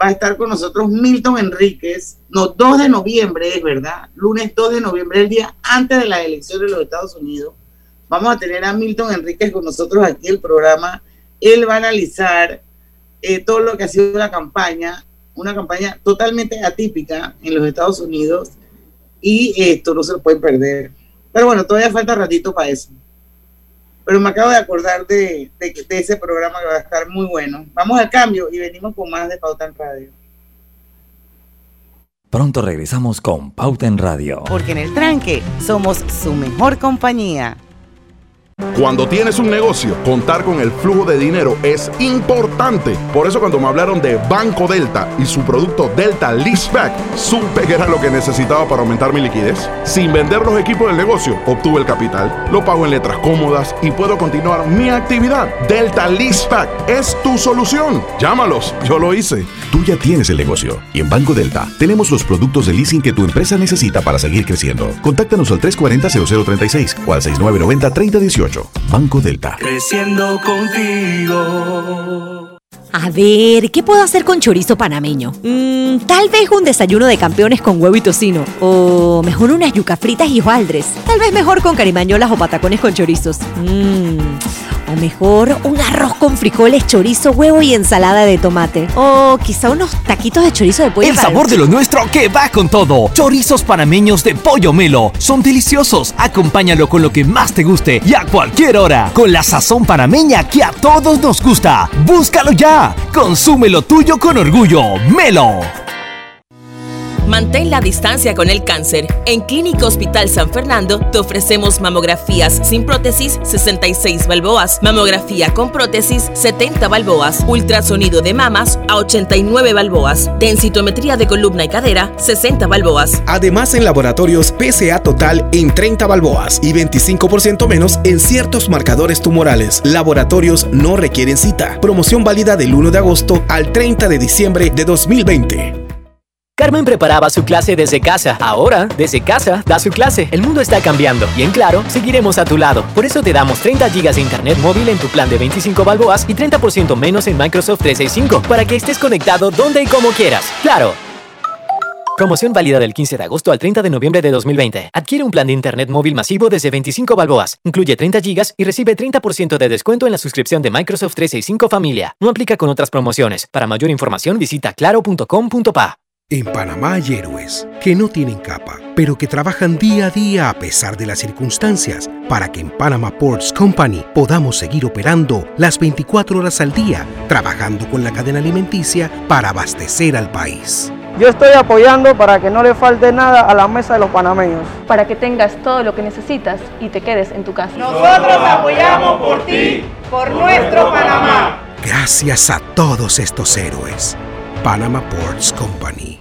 va a estar con nosotros Milton Enríquez, no, 2 de noviembre es verdad, lunes 2 de noviembre, el día antes de las elecciones de los Estados Unidos. Vamos a tener a Milton Enríquez con nosotros aquí en el programa. Él va a analizar eh, todo lo que ha sido la campaña, una campaña totalmente atípica en los Estados Unidos y esto no se lo pueden perder. Pero bueno, todavía falta ratito para eso. Pero me acabo de acordar de, de, de ese programa que va a estar muy bueno. Vamos al cambio y venimos con más de Pauta en Radio. Pronto regresamos con Pauta en Radio. Porque en el tranque somos su mejor compañía. Cuando tienes un negocio, contar con el flujo de dinero es importante. Por eso cuando me hablaron de Banco Delta y su producto Delta Leaseback, supe que era lo que necesitaba para aumentar mi liquidez. Sin vender los equipos del negocio, obtuve el capital, lo pago en letras cómodas y puedo continuar mi actividad. Delta Leaseback es tu solución. Llámalos, yo lo hice. Tú ya tienes el negocio y en Banco Delta tenemos los productos de leasing que tu empresa necesita para seguir creciendo. Contáctanos al 340-0036 o al 6990-3018. Banco Delta. Creciendo contigo. A ver, ¿qué puedo hacer con chorizo panameño? Mm, tal vez un desayuno de campeones con huevo y tocino. O mejor unas yuca fritas y hojaldres. Tal vez mejor con carimañolas o patacones con chorizos. Mm, o mejor un arroz con frijoles, chorizo, huevo y ensalada de tomate. O quizá unos taquitos de chorizo de pollo. El sabor de lo nuestro que va con todo. Chorizos panameños de pollo melo. Son deliciosos. Acompáñalo con lo que más te guste y a cualquier hora. Con la sazón panameña que a todos nos gusta. Búscalo ya. Consume lo tuyo con orgullo. Melo. Mantén la distancia con el cáncer. En Clínica Hospital San Fernando te ofrecemos mamografías sin prótesis 66 balboas, mamografía con prótesis 70 balboas, ultrasonido de mamas a 89 balboas, densitometría de columna y cadera 60 balboas. Además, en laboratorios PSA total en 30 balboas y 25% menos en ciertos marcadores tumorales. Laboratorios no requieren cita. Promoción válida del 1 de agosto al 30 de diciembre de 2020. Carmen preparaba su clase desde casa. Ahora, desde casa, da su clase. El mundo está cambiando y en Claro, seguiremos a tu lado. Por eso te damos 30 GB de internet móvil en tu plan de 25 balboas y 30% menos en Microsoft 365 para que estés conectado donde y como quieras. Claro. Promoción válida del 15 de agosto al 30 de noviembre de 2020. Adquiere un plan de internet móvil masivo desde 25 balboas. Incluye 30 GB y recibe 30% de descuento en la suscripción de Microsoft 365 Familia. No aplica con otras promociones. Para mayor información visita claro.com.pa. En Panamá hay héroes que no tienen capa, pero que trabajan día a día a pesar de las circunstancias para que en Panama Ports Company podamos seguir operando las 24 horas al día, trabajando con la cadena alimenticia para abastecer al país. Yo estoy apoyando para que no le falte nada a la mesa de los panameños. Para que tengas todo lo que necesitas y te quedes en tu casa. Nosotros apoyamos por ti, por nuestro Panamá. Gracias a todos estos héroes. Panama Ports Company.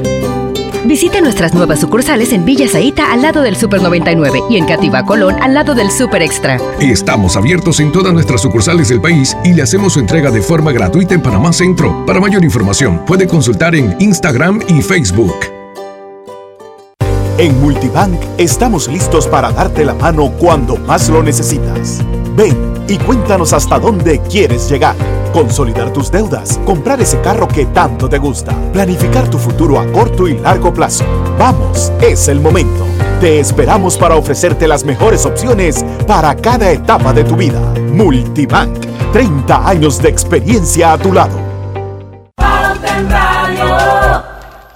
Visite nuestras nuevas sucursales en Villa Zaita al lado del Super 99 y en Cativa Colón al lado del Super Extra. Estamos abiertos en todas nuestras sucursales del país y le hacemos su entrega de forma gratuita en Panamá Centro. Para mayor información, puede consultar en Instagram y Facebook. En Multibank estamos listos para darte la mano cuando más lo necesitas. Ven y cuéntanos hasta dónde quieres llegar. Consolidar tus deudas, comprar ese carro que tanto te gusta, planificar tu futuro a corto y largo plazo. Vamos, es el momento. Te esperamos para ofrecerte las mejores opciones para cada etapa de tu vida. Multibank, 30 años de experiencia a tu lado.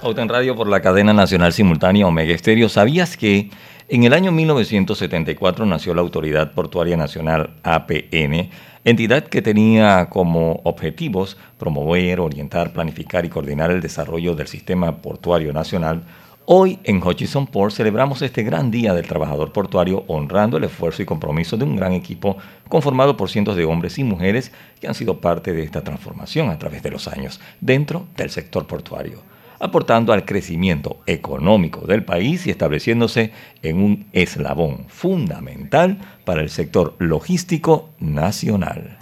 Pauta en Radio por la cadena nacional simultánea Omega Estéreo. ¿Sabías que en el año 1974 nació la Autoridad Portuaria Nacional APN, entidad que tenía como objetivos promover, orientar, planificar y coordinar el desarrollo del sistema portuario nacional? Hoy en Hutchison Port celebramos este gran día del trabajador portuario honrando el esfuerzo y compromiso de un gran equipo conformado por cientos de hombres y mujeres que han sido parte de esta transformación a través de los años dentro del sector portuario aportando al crecimiento económico del país y estableciéndose en un eslabón fundamental para el sector logístico nacional.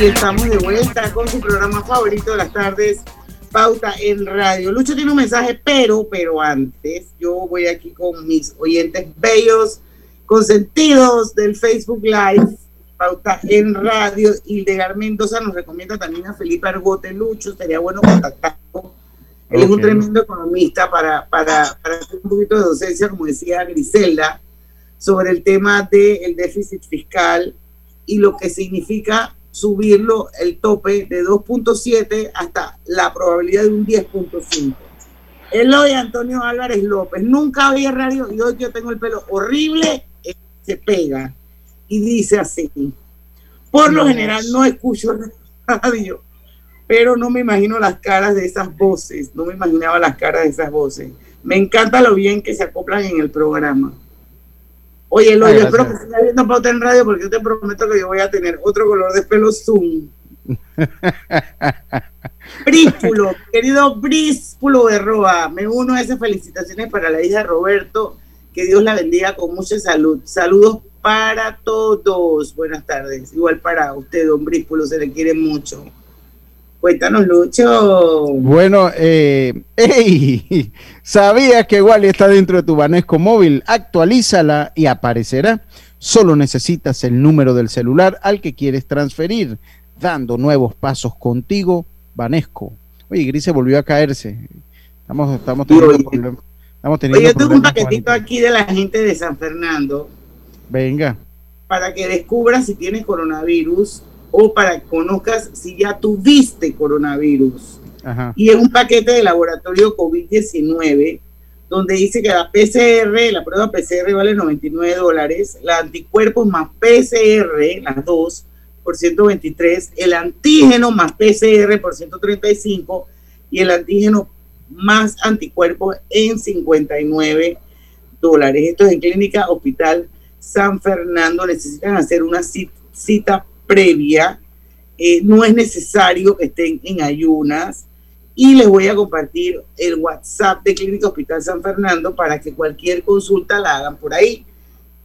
Y estamos de vuelta con su programa favorito de las tardes, Pauta en Radio. Lucho tiene un mensaje, pero, pero antes, yo voy aquí con mis oyentes bellos, consentidos del Facebook Live, Pauta en Radio. Y de Mendoza nos recomienda también a Felipe Argote Lucho, sería bueno contactarlo. Él es un tremendo economista para, para, para hacer un poquito de docencia, como decía Griselda, sobre el tema del déficit fiscal y lo que significa subirlo el tope de 2.7 hasta la probabilidad de un 10.5. Eloy Antonio Álvarez López, nunca había radio y hoy yo tengo el pelo horrible, eh, se pega y dice así. Por lo general no escucho radio, pero no me imagino las caras de esas voces, no me imaginaba las caras de esas voces. Me encanta lo bien que se acoplan en el programa. Oye, lo, yo espero que siga viendo pauta en radio porque yo te prometo que yo voy a tener otro color de pelo Zoom. Bríspulo, querido Bríspulo de Roa, me uno a esas felicitaciones para la hija de Roberto. Que Dios la bendiga con mucha salud. Saludos para todos. Buenas tardes. Igual para usted, don Bríspulo, se le quiere mucho. Cuéntanos, Lucho. Bueno, eh, hey, ¿sabías que Wally está dentro de tu Banesco móvil? Actualízala y aparecerá. Solo necesitas el número del celular al que quieres transferir, dando nuevos pasos contigo, Banesco. Oye, Gris se volvió a caerse. Estamos, estamos teniendo problemas. Oye, yo tengo un paquetito aquí de la gente de San Fernando. Venga. Para que descubras si tienes coronavirus o para que conozcas si ya tuviste coronavirus. Y es un paquete de laboratorio COVID-19 donde dice que la PCR, la prueba PCR vale 99 dólares, la anticuerpos más PCR, las dos, por 123, el antígeno más PCR por 135 y el antígeno más anticuerpos en 59 dólares. Esto es en Clínica Hospital San Fernando. Necesitan hacer una cita previa, eh, no es necesario que estén en ayunas y les voy a compartir el WhatsApp de Clínica Hospital San Fernando para que cualquier consulta la hagan por ahí.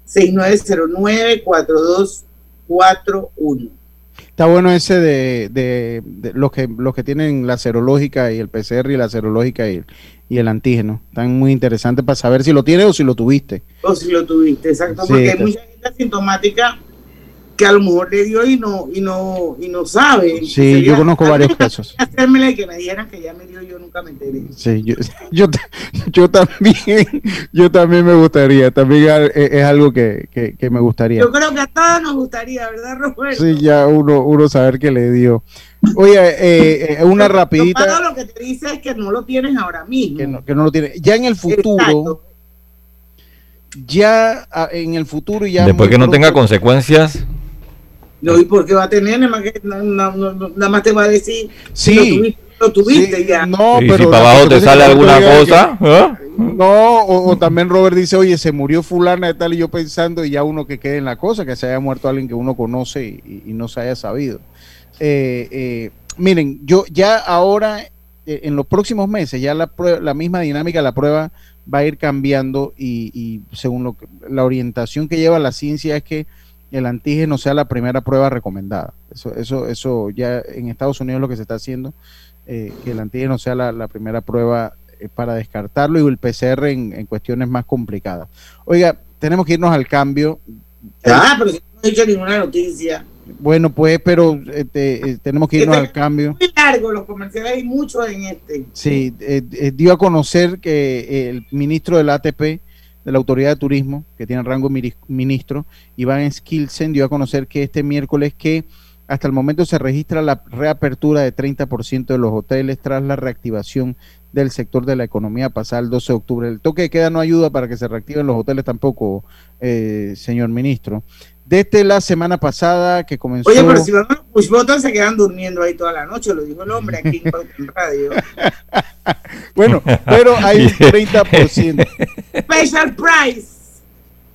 6909-4241. Está bueno ese de, de, los, que, los que tienen la serológica y el PCR y la serológica y, y el antígeno. Están muy interesantes para saber si lo tienes o si lo tuviste. O si lo tuviste, exacto. porque hay mucha gente asintomática que a lo mejor le dio y no y no y no sabe. Sí, yo conozco varios casos. Hacérmela que me dijeran que ya me dio, yo nunca me enteré. Sí, yo, yo, yo también, yo también me gustaría, también es, algo que, que, que, me gustaría. Yo creo que a todos nos gustaría, ¿verdad, Roberto? Sí, ya uno, uno saber que le dio. Oye, eh, eh una rapidita. Lo, lo que te dice es que no lo tienes ahora mismo. Que no, que no lo tienes. Ya en el futuro. ya ah, en el futuro ya Después que no tenga consecuencias. No, ¿y por qué va a tener? Nada más, que- nada más te va a decir Sí. lo tuviste, lo tuviste Sí, ya. No, Y pero si para abajo te sale alguna cosa, que- ¿ah? No, o, o también Robert dice, oye, se murió fulana de tal y yo pensando y ya uno que quede en la cosa, que se haya muerto alguien que uno conoce y, y no se haya sabido. Eh, eh, miren, yo ya ahora, eh, en los próximos meses, ya la, la misma dinámica de la prueba va a ir cambiando y, y según lo que- la orientación que lleva la ciencia es que el antígeno sea la primera prueba recomendada. Eso, eso, eso ya en Estados Unidos lo que se está haciendo, eh, que el antígeno sea la, la primera prueba eh, para descartarlo y el PCR en, en cuestiones más complicadas. Oiga, tenemos que irnos al cambio. Ah, pero no he dicho ninguna noticia. Bueno, pues, pero este, eh, tenemos que irnos al cambio. Muy largo los comerciales, hay muchos en este. Sí, eh, eh, dio a conocer que el ministro del ATP, de la Autoridad de Turismo, que tiene rango ministro, Iván Skilsen, dio a conocer que este miércoles que hasta el momento se registra la reapertura de 30% de los hoteles tras la reactivación del sector de la economía pasada el 12 de octubre. El toque de queda no ayuda para que se reactiven los hoteles tampoco, eh, señor ministro. Desde la semana pasada que comenzó... Oye, pero si van a los push buttons se quedan durmiendo ahí toda la noche, lo dijo el hombre aquí en Radio. Bueno, pero hay un 30%. Special price.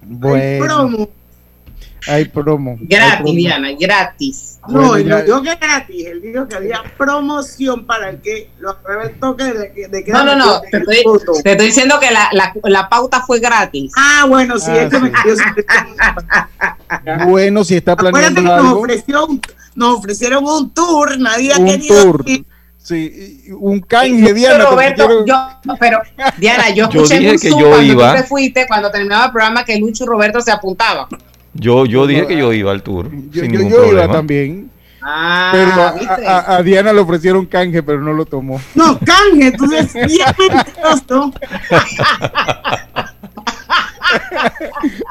Bueno, promo. Hay promo. hay Gratis, promo. Diana, gratis. No, Bueno, no dijo que gratis, él dijo que había promoción para el que lo apruebe el toque de, que- de queda No, no, no, te estoy, voto. te estoy diciendo que la, la, la pauta fue gratis. Ah, bueno, sí, Ah, es que me siempre. Bueno, si está planeando que nos, ofreció un- nos ofrecieron un tour, nadie ha un querido tour. ir. Sí, un canje, Diana. Roberto, quiero- yo, pero Diana, yo Yo escuché dije un que Zoom yo cuando iba. tú te fuiste, cuando terminaba el programa, que Lucho y Roberto se apuntaban. Yo, yo dije que yo iba al tour. Yo, sin yo- ningún yo iba problema. también. Ah, Pero a, ¿viste? a- a Diana le ofrecieron canje, pero no lo tomó. No, canje, entonces bien mentiroso.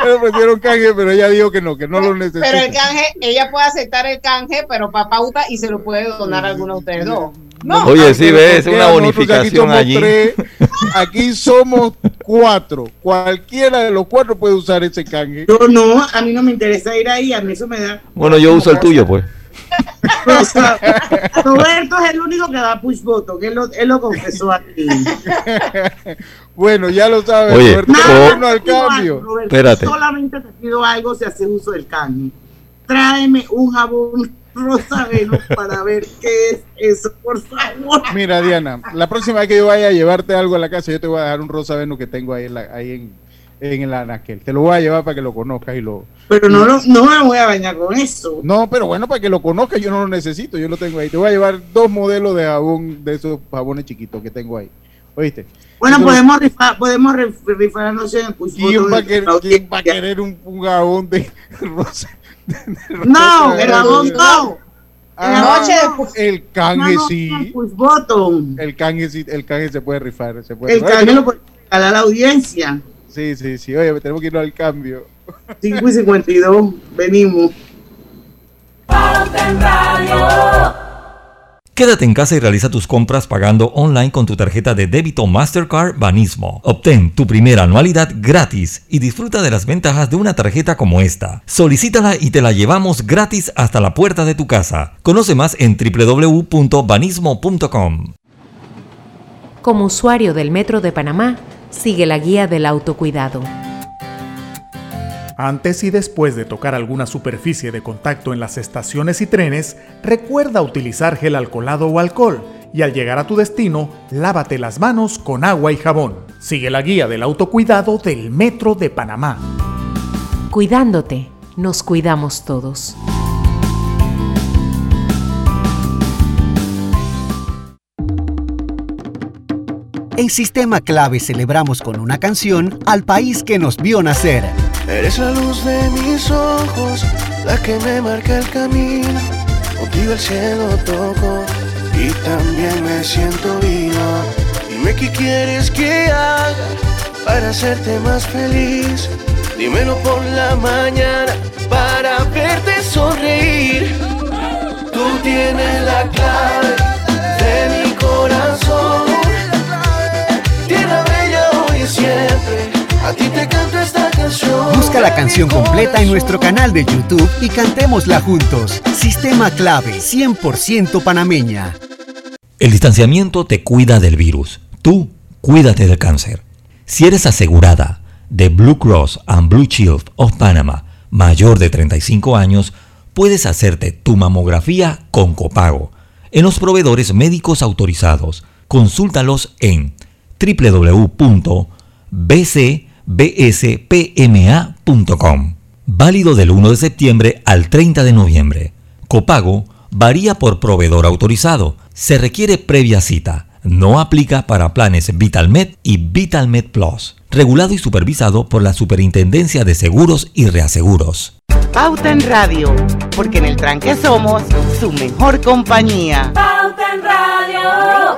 Le ofrecieron canje, pero ella dijo que no, que no lo necesita. Pero el canje, ella puede aceptar el canje, pero para pauta y se lo puede donar a alguno de ustedes dos. No, Oye, sí, Pero ves, ¿por qué? una bonificación somos allí. tres, aquí somos cuatro. Cualquiera de los cuatro puede usar ese canje. Yo no, a mí no me interesa ir ahí, a mí eso me da. Bueno, yo uso el tuyo, pues. O sea, Roberto es el único que da push button, que él lo, él lo confesó aquí. Bueno, ya lo sabes, Oye, Roberto. o- Vámonos al cambio. Roberto, Espérate. Solamente te pido algo si haces uso del canje. Tráeme un jabón rosa Venus para ver qué es eso, por favor. Mira, Diana, la próxima vez que yo vaya a llevarte algo a la casa, yo te voy a dejar un rosa Venus que tengo ahí en, la- ahí en, en el anaquel. Te lo voy a llevar para que lo conozcas y lo. Pero no, lo- no me voy a bañar con eso. No, pero bueno, para que lo conozcas, yo no lo necesito, yo lo tengo ahí. Te voy a llevar dos modelos de jabón, de esos jabones chiquitos que tengo ahí. ¿Oíste? Bueno, Entonces, podemos rifar, podemos rif- rifar anoche en el ¿Quién va a querer, quién va a querer un, un jabón de rosa? No, el jabón no. Ah, Anoche de push- el canje no, sí. el canje sí, el canje se puede rifar. Se puede El rifar. canje lo puede a la audiencia. Sí, sí, sí. Oye, tenemos que irnos al cambio. 5 y 52, venimos. Quédate en casa y realiza tus compras pagando online con tu tarjeta de débito Mastercard Banismo. Obtén tu primera anualidad gratis y disfruta de las ventajas de una tarjeta como esta. Solicítala y te la llevamos gratis hasta la puerta de tu casa. Conoce más en www.banismo.com. Como usuario del Metro de Panamá, sigue la guía del autocuidado. Antes y después de tocar alguna superficie de contacto en las estaciones y trenes, recuerda utilizar gel alcoholado o alcohol y al llegar a tu destino, lávate las manos con agua y jabón. Sigue la guía del autocuidado del Metro de Panamá. Cuidándote, nos cuidamos todos. En Sistema Clave celebramos con una canción al país que nos vio nacer. Eres la luz de mis ojos, la que me marca el camino. Contigo el cielo toco y también me siento vivo. Dime qué quieres que haga para hacerte más feliz. Dímelo por la mañana para verte sonreír. Tú tienes la clave de mi corazón. Tierra bella hoy y siempre. A ti te canto esta canción. canción completa en nuestro canal de YouTube y cantémosla juntos. Sistema clave 100% panameña. El distanciamiento te cuida del virus. Tú cuídate del cáncer. Si eres asegurada de Blue Cross and Blue Shield of Panama mayor de 35 años, puedes hacerte tu mamografía con copago en los proveedores médicos autorizados. Consúltalos en www.bcbspma.com. Válido del 1 de septiembre al 30 de noviembre. Copago varía por proveedor autorizado. Se requiere previa cita. No aplica para planes VitalMed y VitalMed Plus. Regulado y supervisado por la Superintendencia de Seguros y Reaseguros. Pauta en Radio, porque en el tranque somos su mejor compañía. Pauta en Radio.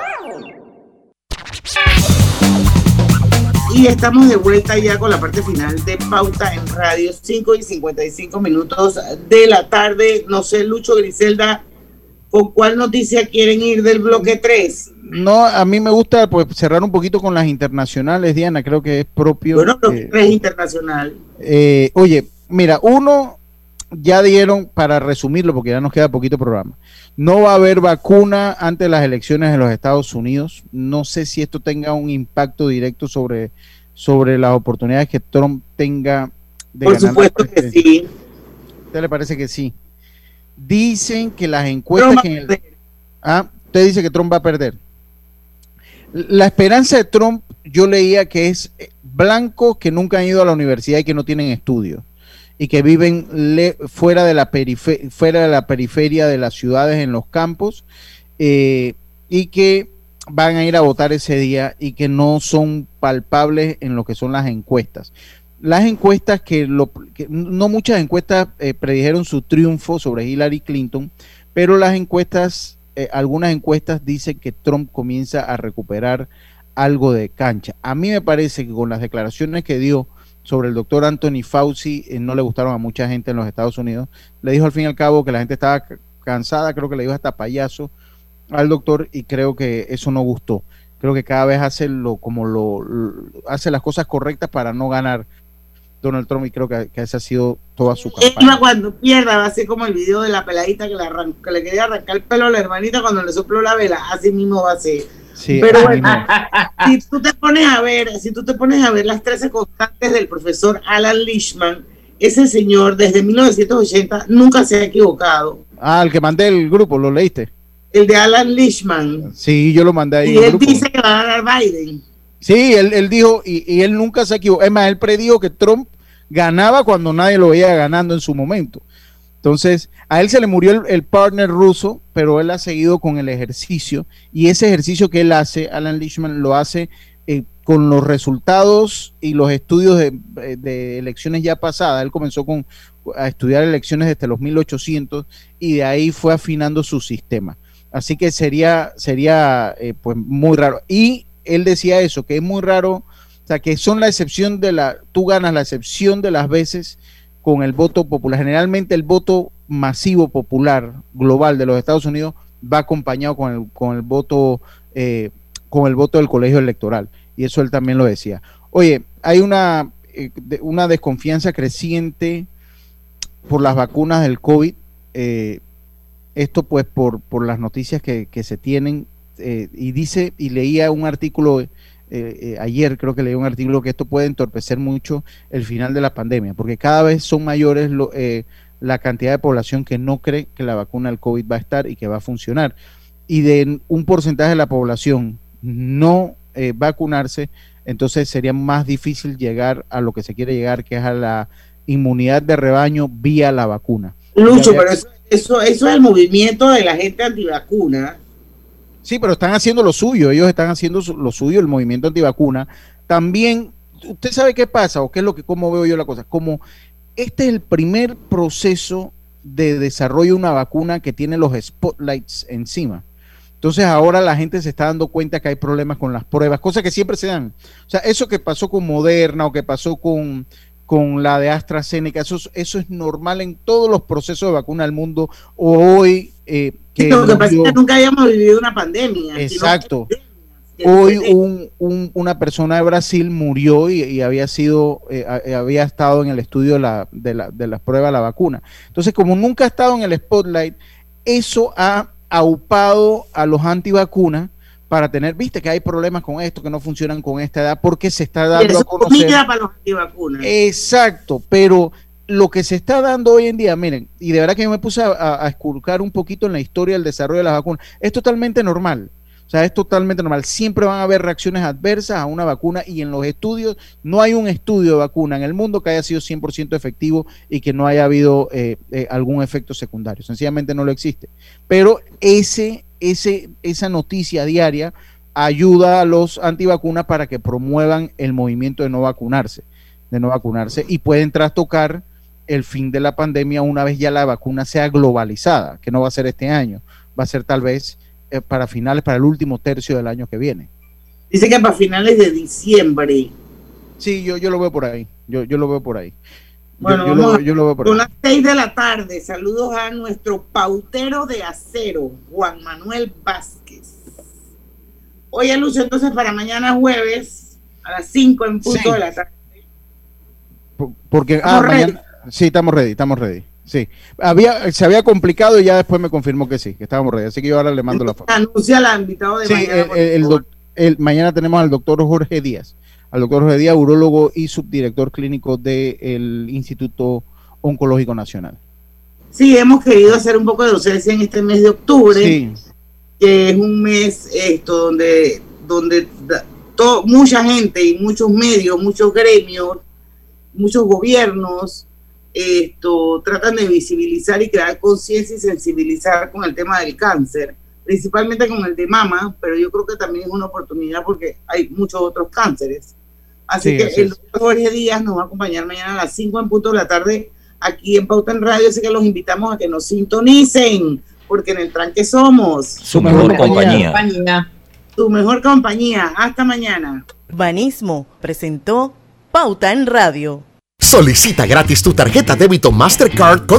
Y estamos de vuelta ya con la parte final de Pauta en Radio, 5 y 55 minutos de la tarde. No sé, Lucho Griselda, ¿con cuál noticia quieren ir del bloque 3? No, a mí me gusta pues cerrar un poquito con las internacionales, Diana, creo que es propio. Bueno, bloque 3 internacional. Eh, oye, mira, uno ya dieron, para resumirlo, porque ya nos queda poquito programa, no va a haber vacuna antes de las elecciones en los Estados Unidos. No sé si esto tenga un impacto directo sobre, sobre las oportunidades que Trump tenga de Por supuesto que sí. ¿Usted le parece que sí? Dicen que las encuestas... Que en el, ah, usted dice que Trump va a perder. La esperanza de Trump, yo leía que es blancos que nunca han ido a la universidad y que no tienen estudios y que viven fuera, de la fuera de la periferia de las ciudades en los campos eh, y que van a ir a votar ese día y que no son palpables en lo que son las encuestas. Las encuestas que, lo, no muchas encuestas eh, predijeron su triunfo sobre Hillary Clinton, pero las encuestas, eh, algunas encuestas dicen que Trump comienza a recuperar algo de cancha. A mí me parece que con las declaraciones que dio sobre el doctor Anthony Fauci eh, no le gustaron a mucha gente en los Estados Unidos. Le dijo al fin y al cabo que la gente estaba cansada, creo que le dijo hasta payaso al doctor y creo que eso no gustó. Creo que cada vez hace lo como lo, hace las cosas correctas para no ganar Donald Trump y creo que, esa ha sido toda su campaña. cuando pierda va a ser como el video de la peladita que le, que le quería arrancar el pelo a la hermanita cuando le sopló la vela, así mismo va a ser pero bueno, si tú te pones a ver, si tú te pones a ver las 13 constantes del profesor Alan Lishman, ese señor desde 1980 nunca se ha equivocado. Ah, el que mandé el grupo, ¿lo leíste? El de Alan Lishman. Sí, yo lo mandé ahí. Y él dice que va a ganar Biden. Sí, él, él dijo, y, y, él nunca se equivocó. Es más, él predijo que Trump ganaba cuando nadie lo veía ganando en su momento. Entonces, a él se le murió el, partner ruso, pero él ha seguido con el ejercicio y ese ejercicio que él hace, Alan Lishman, lo hace eh, con los resultados y los estudios de, elecciones ya pasadas. Él comenzó con, a estudiar elecciones desde los 1800 y de ahí fue afinando su sistema. Así que sería, sería eh, pues muy raro. Y él decía eso, que es muy raro, o sea, que son la excepción de la, tú ganas la excepción de las veces con el voto popular. Generalmente el voto masivo popular global de los Estados Unidos va acompañado con el, con el voto eh, con el voto del colegio electoral y eso él también lo decía. Oye, hay una, eh, una desconfianza creciente por las vacunas del COVID. Eh, esto pues por, por las noticias que, que se tienen y dice y leía un artículo eh, eh, ayer creo que leí un artículo que esto puede entorpecer mucho el final de la pandemia, porque cada vez son mayores eh, la cantidad de población que no cree que la vacuna del COVID va a estar y que va a funcionar. Y de un porcentaje de la población no vacunarse, entonces sería más difícil llegar a lo que se quiere llegar, que es a la inmunidad de rebaño vía la vacuna. Lucho, pero eso, eso, eso es el movimiento de la gente antivacuna Sí, pero están haciendo lo suyo, ellos están haciendo lo suyo, el movimiento antivacuna. También, ¿usted sabe qué pasa o qué es lo que, cómo veo yo la cosa? Como este es el primer proceso de desarrollo de una vacuna que tiene los spotlights encima. Entonces ahora la gente se está dando cuenta que hay problemas con las pruebas, cosas que siempre se dan. O sea, eso que pasó con Moderna o que pasó con, con la de AstraZeneca, eso, eso es normal en todos los procesos de vacuna del mundo. Hoy eh, que lo que pasa es que nunca habíamos vivido una pandemia. Exacto. Hoy un, una persona de Brasil murió y, había sido, eh, eh, había estado en el estudio de la, de, la, de las pruebas de la vacuna. Entonces, como nunca ha estado en el spotlight, eso ha aupado a los antivacunas para tener, viste que hay problemas con esto, que no funcionan con esta edad, porque se está dando a conocer. para los antivacunas. Exacto, pero lo que se está dando hoy en día, miren, y de verdad que yo me puse a, a esculcar un poquito en la historia del desarrollo de las vacunas, es totalmente normal. O sea, es totalmente normal. Siempre van a haber reacciones adversas a una vacuna y en los estudios, no hay un estudio de vacuna en el mundo que haya sido 100% efectivo y que no haya habido eh, eh, algún efecto secundario. Sencillamente no lo existe. Pero ese, ese, esa noticia diaria ayuda a los antivacunas para que promuevan el movimiento de no vacunarse, de no vacunarse y pueden trastocar el fin de la pandemia una vez ya la vacuna sea globalizada, que no va a ser este año, va a ser tal vez eh, para finales, para el último tercio del año que viene. Dice que para finales de diciembre. Sí, yo, yo lo veo por ahí. Yo, yo lo veo por ahí. Bueno, yo, lo, yo, lo, veo por son las seis de la tarde. Saludos a nuestro pautero de acero, Juan Manuel Vázquez. Oye, Lucio, entonces para mañana jueves a las 5 en punto de la tarde. Porque, ah, mañana, sí, estamos ready, estamos ready. Sí, había, se había complicado y ya después me confirmó que sí, que estábamos ready. Así que yo ahora le mando la foto. Anuncia la invitado de mañana. El, mañana tenemos al doctor Jorge Díaz, al doctor Jorge Díaz, urólogo y subdirector clínico del Instituto Oncológico Nacional. Sí, hemos querido hacer un poco de docencia en este mes de octubre, que es un mes esto donde, donde mucha gente y muchos medios, muchos gremios, muchos gobiernos esto, tratan de visibilizar y crear conciencia y sensibilizar con el tema del cáncer, principalmente con el de mama, pero yo creo que también es una oportunidad porque hay muchos otros cánceres. Así que el doctor Jorge Díaz nos va a acompañar mañana a las 5 en punto de la tarde aquí en Pauta en Radio, así que los invitamos a que nos sintonicen, porque en el tranque somos su mejor compañía. Su mejor compañía. Hasta mañana. Urbanismo presentó Pauta en Radio. Solicita gratis tu tarjeta débito Mastercard con